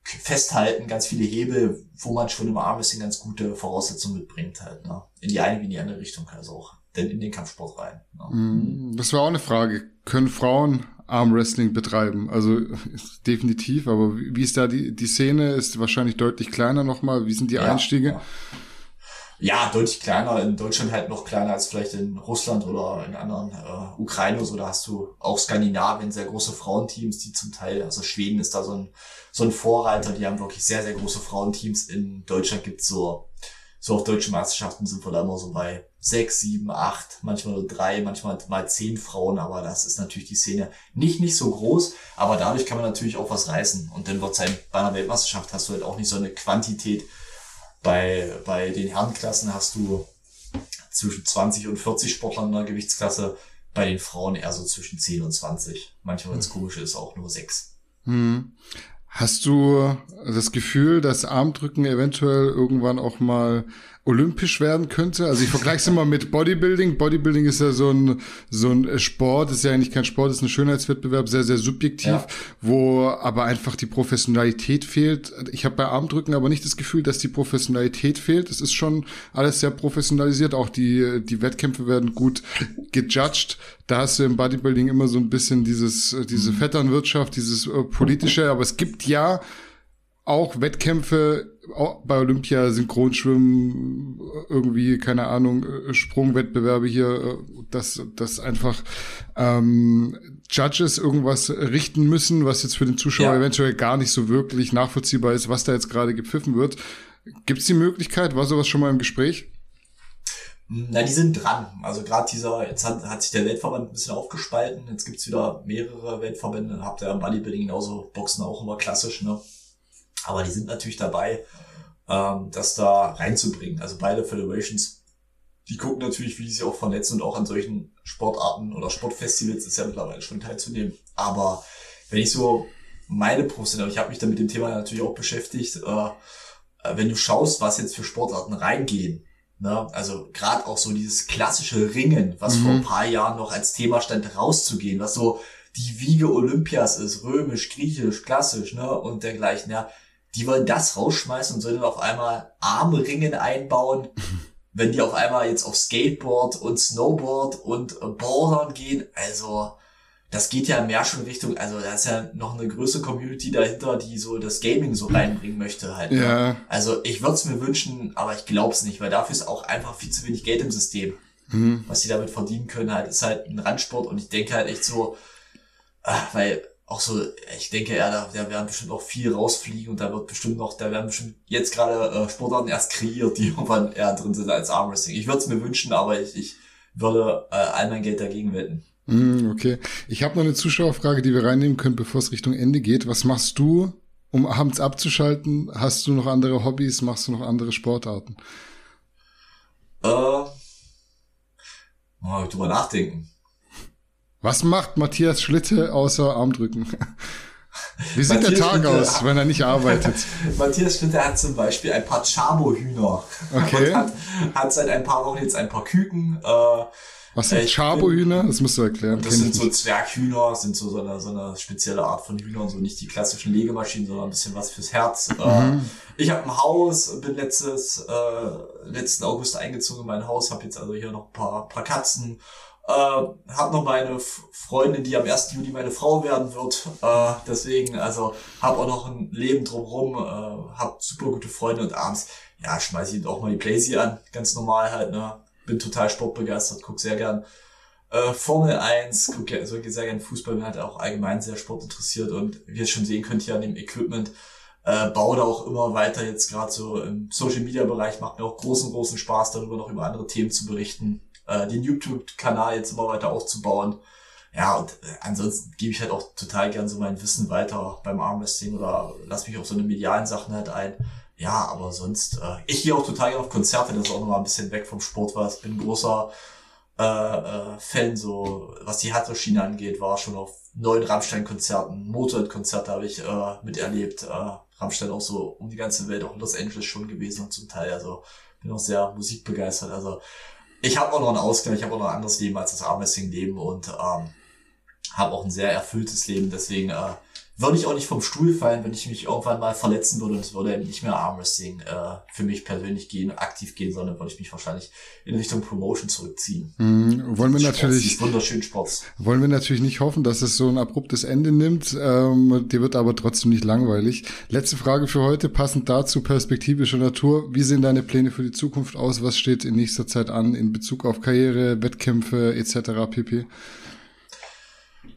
Festhalten, ganz viele Hebel, wo man schon im Armwrestling ganz gute Voraussetzungen mitbringt halt. Ne? In die eine wie in die andere Richtung also auch. Denn in den Kampfsport rein. Ne? Mhm. Das war auch eine Frage. Können Frauen Armwrestling betreiben? Also (laughs) definitiv, aber wie ist da die, die Szene? Ist wahrscheinlich deutlich kleiner nochmal. Wie sind die ja, Einstiege? Ja ja, deutlich kleiner, in Deutschland halt noch kleiner als vielleicht in Russland oder in anderen äh, Ukraine. So, da hast du auch Skandinavien sehr große Frauenteams, die zum Teil, also Schweden ist da so ein, so ein Vorreiter, die haben wirklich sehr, sehr große Frauenteams. In Deutschland gibt's so, so auf deutschen Meisterschaften sind wir da immer so bei sechs, sieben, acht, manchmal nur drei, manchmal mal zehn Frauen, aber das ist natürlich die Szene nicht, nicht so groß, aber dadurch kann man natürlich auch was reißen. Und dann wird's halt bei einer Weltmeisterschaft hast du halt auch nicht so eine Quantität, bei, bei den Herrenklassen hast du zwischen 20 und 40 Sportlern in der Gewichtsklasse, bei den Frauen eher so zwischen 10 und 20. Manchmal, wenn es komisch ist, auch nur 6. Hm. Hast du das Gefühl, dass Armdrücken eventuell irgendwann auch mal olympisch werden könnte. Also ich vergleiche es immer mit Bodybuilding. Bodybuilding ist ja so ein, so ein Sport, ist ja eigentlich kein Sport, ist ein Schönheitswettbewerb, sehr, sehr subjektiv, ja. wo aber einfach die Professionalität fehlt. Ich habe bei Armdrücken aber nicht das Gefühl, dass die Professionalität fehlt. Es ist schon alles sehr professionalisiert. Auch die, die Wettkämpfe werden gut gejudged. Da hast du im Bodybuilding immer so ein bisschen dieses, diese Vetternwirtschaft, dieses äh, politische, aber es gibt ja auch Wettkämpfe bei Olympia, Synchronschwimmen, irgendwie, keine Ahnung, äh, Sprungwettbewerbe hier, äh, dass, dass einfach ähm, Judges irgendwas richten müssen, was jetzt für den Zuschauer ja. eventuell gar nicht so wirklich nachvollziehbar ist, was da jetzt gerade gepfiffen wird. Gibt es die Möglichkeit? War sowas schon mal im Gespräch? Na, die sind dran. Also gerade dieser, jetzt hat, hat sich der Weltverband ein bisschen aufgespalten. Jetzt gibt's wieder mehrere Weltverbände. Habt ihr im Bodybuilding genauso, Boxen auch immer klassisch, ne? Aber die sind natürlich dabei, ähm, das da reinzubringen. Also beide Federations, die gucken natürlich, wie die sich auch vernetzen und auch an solchen Sportarten oder Sportfestivals ist ja mittlerweile schon teilzunehmen. Aber wenn ich so meine Professionelle, ich habe mich da mit dem Thema natürlich auch beschäftigt, äh, wenn du schaust, was jetzt für Sportarten reingehen, ne? also gerade auch so dieses klassische Ringen, was mhm. vor ein paar Jahren noch als Thema stand, rauszugehen, was so die Wiege Olympias ist, römisch, griechisch, klassisch, ne, und dergleichen, ja, die wollen das rausschmeißen und sollen auf einmal Armringen einbauen, (laughs) wenn die auf einmal jetzt auf Skateboard und Snowboard und Bouldern gehen. Also, das geht ja mehr schon Richtung, also da ist ja noch eine größere Community dahinter, die so das Gaming so reinbringen möchte halt. Ne? Ja. Also ich würde es mir wünschen, aber ich glaube es nicht, weil dafür ist auch einfach viel zu wenig Geld im System. Mhm. Was sie damit verdienen können, halt, ist halt ein Randsport und ich denke halt echt so, ach, weil auch so, ich denke, ja, da, da werden bestimmt auch viel rausfliegen und da wird bestimmt noch, da werden bestimmt jetzt gerade äh, Sportarten erst kreiert, die (laughs) irgendwann eher drin sind als Armwrestling. Ich würde es mir wünschen, aber ich, ich würde äh, all mein Geld dagegen wetten. Mm, okay. Ich habe noch eine Zuschauerfrage, die wir reinnehmen können, bevor es Richtung Ende geht. Was machst du, um abends abzuschalten? Hast du noch andere Hobbys? Machst du noch andere Sportarten? Äh, mal drüber nachdenken. Was macht Matthias Schlitte außer Armdrücken? (laughs) Wie sieht Matthias der Tag Schlitte, aus, wenn er nicht arbeitet? (laughs) Matthias Schlitte hat zum Beispiel ein paar Chabo-Hühner. Okay. Und hat, hat seit ein paar Wochen jetzt ein paar Küken. Äh, was sind Chabo-Hühner? Das musst du erklären. Das sind so Zwerghühner, sind so, so, eine, so eine spezielle Art von Hühnern, so nicht die klassischen Legemaschinen, sondern ein bisschen was fürs Herz. Äh, mhm. ich habe ein Haus, bin letztes, äh, letzten August eingezogen in mein Haus, habe jetzt also hier noch ein paar, paar Katzen äh, hab noch meine Freundin, die am 1. Juli meine Frau werden wird. Äh, deswegen, also hab auch noch ein Leben drumherum, äh, hab super gute Freunde und abends, ja, schmeiß ich auch mal die Playsee an, ganz normal halt, ne? Bin total sportbegeistert, guck sehr gern äh, Formel 1, guck ja so sehr gern Fußball, bin halt auch allgemein sehr sportinteressiert und wie ihr schon sehen könnt hier an dem Equipment, äh, baue da auch immer weiter jetzt gerade so im Social Media Bereich, macht mir auch großen, großen Spaß, darüber noch über andere Themen zu berichten äh, den YouTube-Kanal jetzt immer weiter aufzubauen. Ja, und äh, ansonsten gebe ich halt auch total gern so mein Wissen weiter beim Armwrestling oder lass mich auf so eine medialen Sachen halt ein. Ja, aber sonst, äh, ich gehe auch total gerne auf Konzerte, das ist auch nochmal ein bisschen weg vom Sport, weil ich bin großer äh, äh, Fan, so was die Hardware-Schiene angeht, war schon auf neuen Rammstein-Konzerten, Motorhead-Konzerte habe ich äh, miterlebt. Äh, Rammstein auch so um die ganze Welt, auch in Los Angeles schon gewesen und zum Teil, also bin auch sehr musikbegeistert. Also ich habe auch noch einen Ausgleich, ich habe auch noch ein anderes Leben als das Armwrestling-Leben und ähm, habe auch ein sehr erfülltes Leben. Deswegen äh, würde ich auch nicht vom Stuhl fallen, wenn ich mich irgendwann mal verletzen würde und es würde eben nicht mehr Armwrestling äh, für mich persönlich gehen, aktiv gehen, sondern würde ich mich wahrscheinlich in Richtung Promotion zurückziehen. Mhm, wollen wir Sports, natürlich wunderschönen Sports. Wollen wir natürlich nicht hoffen, dass es so ein abruptes Ende nimmt. Ähm, dir wird aber trotzdem nicht langweilig. Letzte Frage für heute, passend dazu perspektivischer Natur. Wie sehen deine Pläne für die Zukunft aus? Was steht in nächster Zeit an in Bezug auf Karriere, Wettkämpfe etc. pp?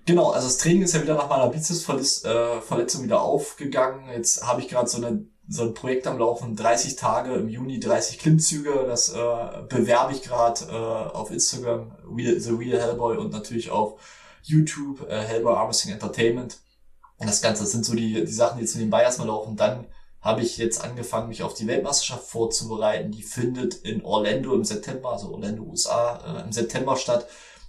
Genau, also das Training ist ja wieder nach meiner Bizepsverletzung äh, wieder aufgegangen. Jetzt habe ich gerade so, so ein Projekt am Laufen, 30 Tage im Juni, 30 Klimmzüge. Das äh, bewerbe ich gerade äh, auf Instagram, The Real Hellboy und natürlich auf YouTube, äh, Hellboy Armwrestling Entertainment. Und das Ganze das sind so die, die Sachen, die jetzt Bayers mal laufen. Dann habe ich jetzt angefangen, mich auf die Weltmeisterschaft vorzubereiten. Die findet in Orlando im September, also Orlando, USA, äh, im September statt.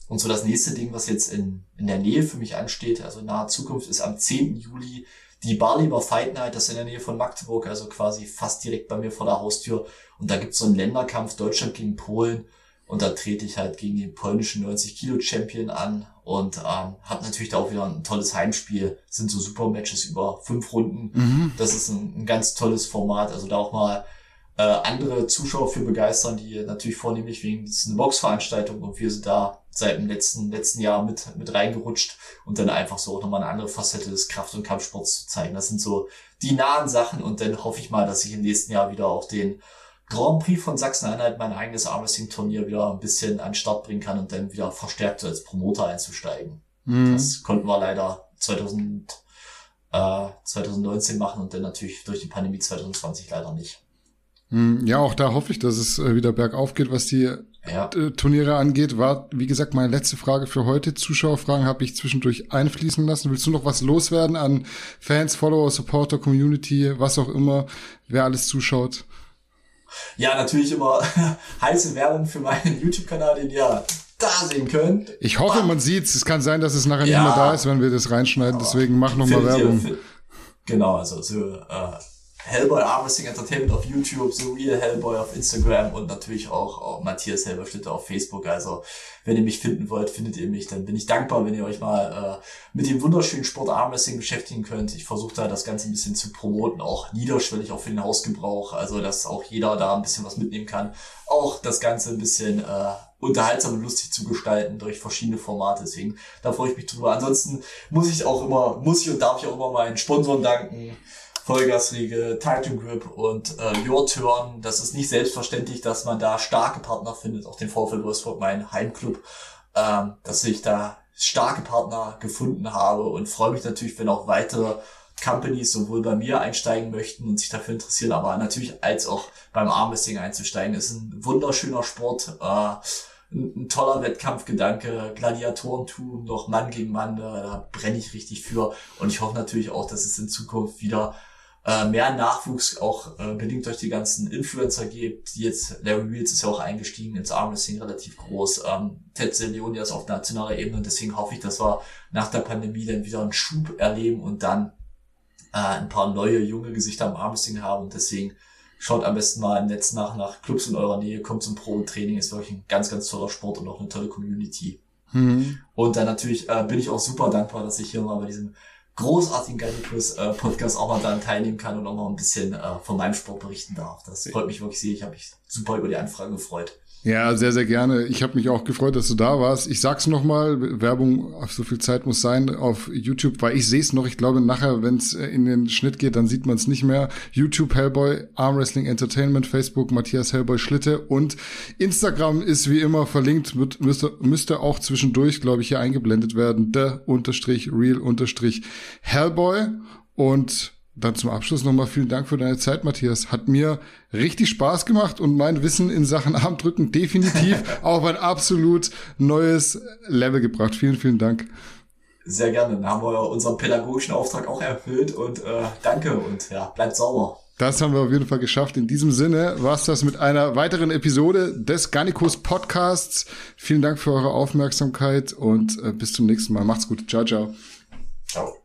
Und so das nächste Ding, was jetzt in, in der Nähe für mich ansteht, also in naher Zukunft, ist am 10. Juli die Barlieber Fight Night, das ist in der Nähe von Magdeburg, also quasi fast direkt bei mir vor der Haustür. Und da gibt's so einen Länderkampf Deutschland gegen Polen. Und da trete ich halt gegen den polnischen 90 Kilo Champion an und ähm, habe natürlich da auch wieder ein tolles Heimspiel. Das sind so super Matches über fünf Runden. Mhm. Das ist ein, ein ganz tolles Format. Also da auch mal äh, andere Zuschauer für begeistern, die natürlich vornehmlich wegen, eine Boxveranstaltung und wir sind da seit dem letzten, letzten Jahr mit, mit reingerutscht und dann einfach so auch nochmal eine andere Facette des Kraft- und Kampfsports zu zeigen. Das sind so die nahen Sachen und dann hoffe ich mal, dass ich im nächsten Jahr wieder auch den Grand Prix von Sachsen-Anhalt, mein eigenes Armwrestling-Turnier wieder ein bisschen an den Start bringen kann und dann wieder verstärkt als Promoter einzusteigen. Mhm. Das konnten wir leider 2000, äh, 2019 machen und dann natürlich durch die Pandemie 2020 leider nicht. Mhm. Ja, auch da hoffe ich, dass es äh, wieder bergauf geht, was die Ja. äh, Turniere angeht. War, wie gesagt, meine letzte Frage für heute. Zuschauerfragen habe ich zwischendurch einfließen lassen. Willst du noch was loswerden an Fans, Follower, Supporter, Community, was auch immer, wer alles zuschaut? Ja, natürlich immer (laughs) heiße Werbung für meinen YouTube-Kanal, den ihr da sehen könnt. Ich hoffe, man sieht's. Es kann sein, dass es nachher Ja. nicht mehr da ist, wenn wir das reinschneiden. Deswegen mach noch mal Findet ihr- Werbung. fin- Genau, also so äh, Hellboy Armwrestling Entertainment auf YouTube, so Real Hellboy auf Instagram und natürlich auch, auch Matthias Hellboy Schlitter auf Facebook. Also wenn ihr mich finden wollt, findet ihr mich. Dann bin ich dankbar, wenn ihr euch mal äh, mit dem wunderschönen Sport Armwrestling beschäftigen könnt. Ich versuche da das Ganze ein bisschen zu promoten, auch niederschwellig, auch für den Hausgebrauch. Also dass auch jeder da ein bisschen was mitnehmen kann. Auch das Ganze ein bisschen äh, unterhaltsam und lustig zu gestalten durch verschiedene Formate. Deswegen, da freue ich mich drüber. Ansonsten muss ich auch immer, muss ich und darf ich auch immer meinen Sponsoren danken. Vollgasriege, Titan Grip und äh, Your Turn. Das ist nicht selbstverständlich, dass man da starke Partner findet, auch den VfL Wolfsburg, mein Heimclub, ähm, dass ich da starke Partner gefunden habe und freue mich natürlich, wenn auch weitere Companies sowohl bei mir einsteigen möchten und sich dafür interessieren, aber natürlich als auch beim Armwrestling einzusteigen. ist ein wunderschöner Sport, äh, ein, ein toller Wettkampfgedanke, Gladiatorentum, noch Mann gegen Mann, da, da brenne ich richtig für und ich hoffe natürlich auch, dass es in Zukunft wieder äh, mehr Nachwuchs auch äh, bedingt durch die ganzen Influencer gibt, jetzt, Larry Wheels ist ja auch eingestiegen ins Armwrestling relativ groß, ähm, Ted Leonia ist auf nationaler Ebene und deswegen hoffe ich, dass wir nach der Pandemie dann wieder einen Schub erleben und dann äh, ein paar neue junge Gesichter am Armwrestling haben und deswegen schaut am besten mal im Netz nach, nach Clubs in eurer Nähe, kommt zum Pro-Training, ist wirklich ein ganz, ganz toller Sport und auch eine tolle Community. Mhm. Und dann natürlich äh, bin ich auch super dankbar, dass ich hier mal bei diesem großartigen Gallicus äh, Podcast auch mal daran teilnehmen kann und auch mal ein bisschen äh, von meinem Sport berichten darf. Das freut mich wirklich sehr. Ich habe mich super über die Anfrage gefreut. Ja, sehr, sehr gerne. Ich habe mich auch gefreut, dass du da warst. Ich sag's nochmal, Werbung auf so viel Zeit muss sein auf YouTube, weil ich sehe es noch. Ich glaube, nachher, wenn es in den Schnitt geht, dann sieht man es nicht mehr. YouTube Hellboy, Arm Wrestling Entertainment, Facebook Matthias Hellboy Schlitte und Instagram ist wie immer verlinkt, wird, müsste, müsste auch zwischendurch, glaube ich, hier eingeblendet werden. Der unterstrich real unterstrich Hellboy und dann zum Abschluss nochmal vielen Dank für deine Zeit, Matthias. Hat mir richtig Spaß gemacht und mein Wissen in Sachen Armdrücken definitiv (laughs) auf ein absolut neues Level gebracht. Vielen, vielen Dank. Sehr gerne. Dann haben wir unseren pädagogischen Auftrag auch erfüllt und äh, danke und ja, bleibt sauber. Das haben wir auf jeden Fall geschafft. In diesem Sinne war es das mit einer weiteren Episode des Garnicus Podcasts. Vielen Dank für eure Aufmerksamkeit und äh, bis zum nächsten Mal. Macht's gut. Ciao, ciao. Ciao.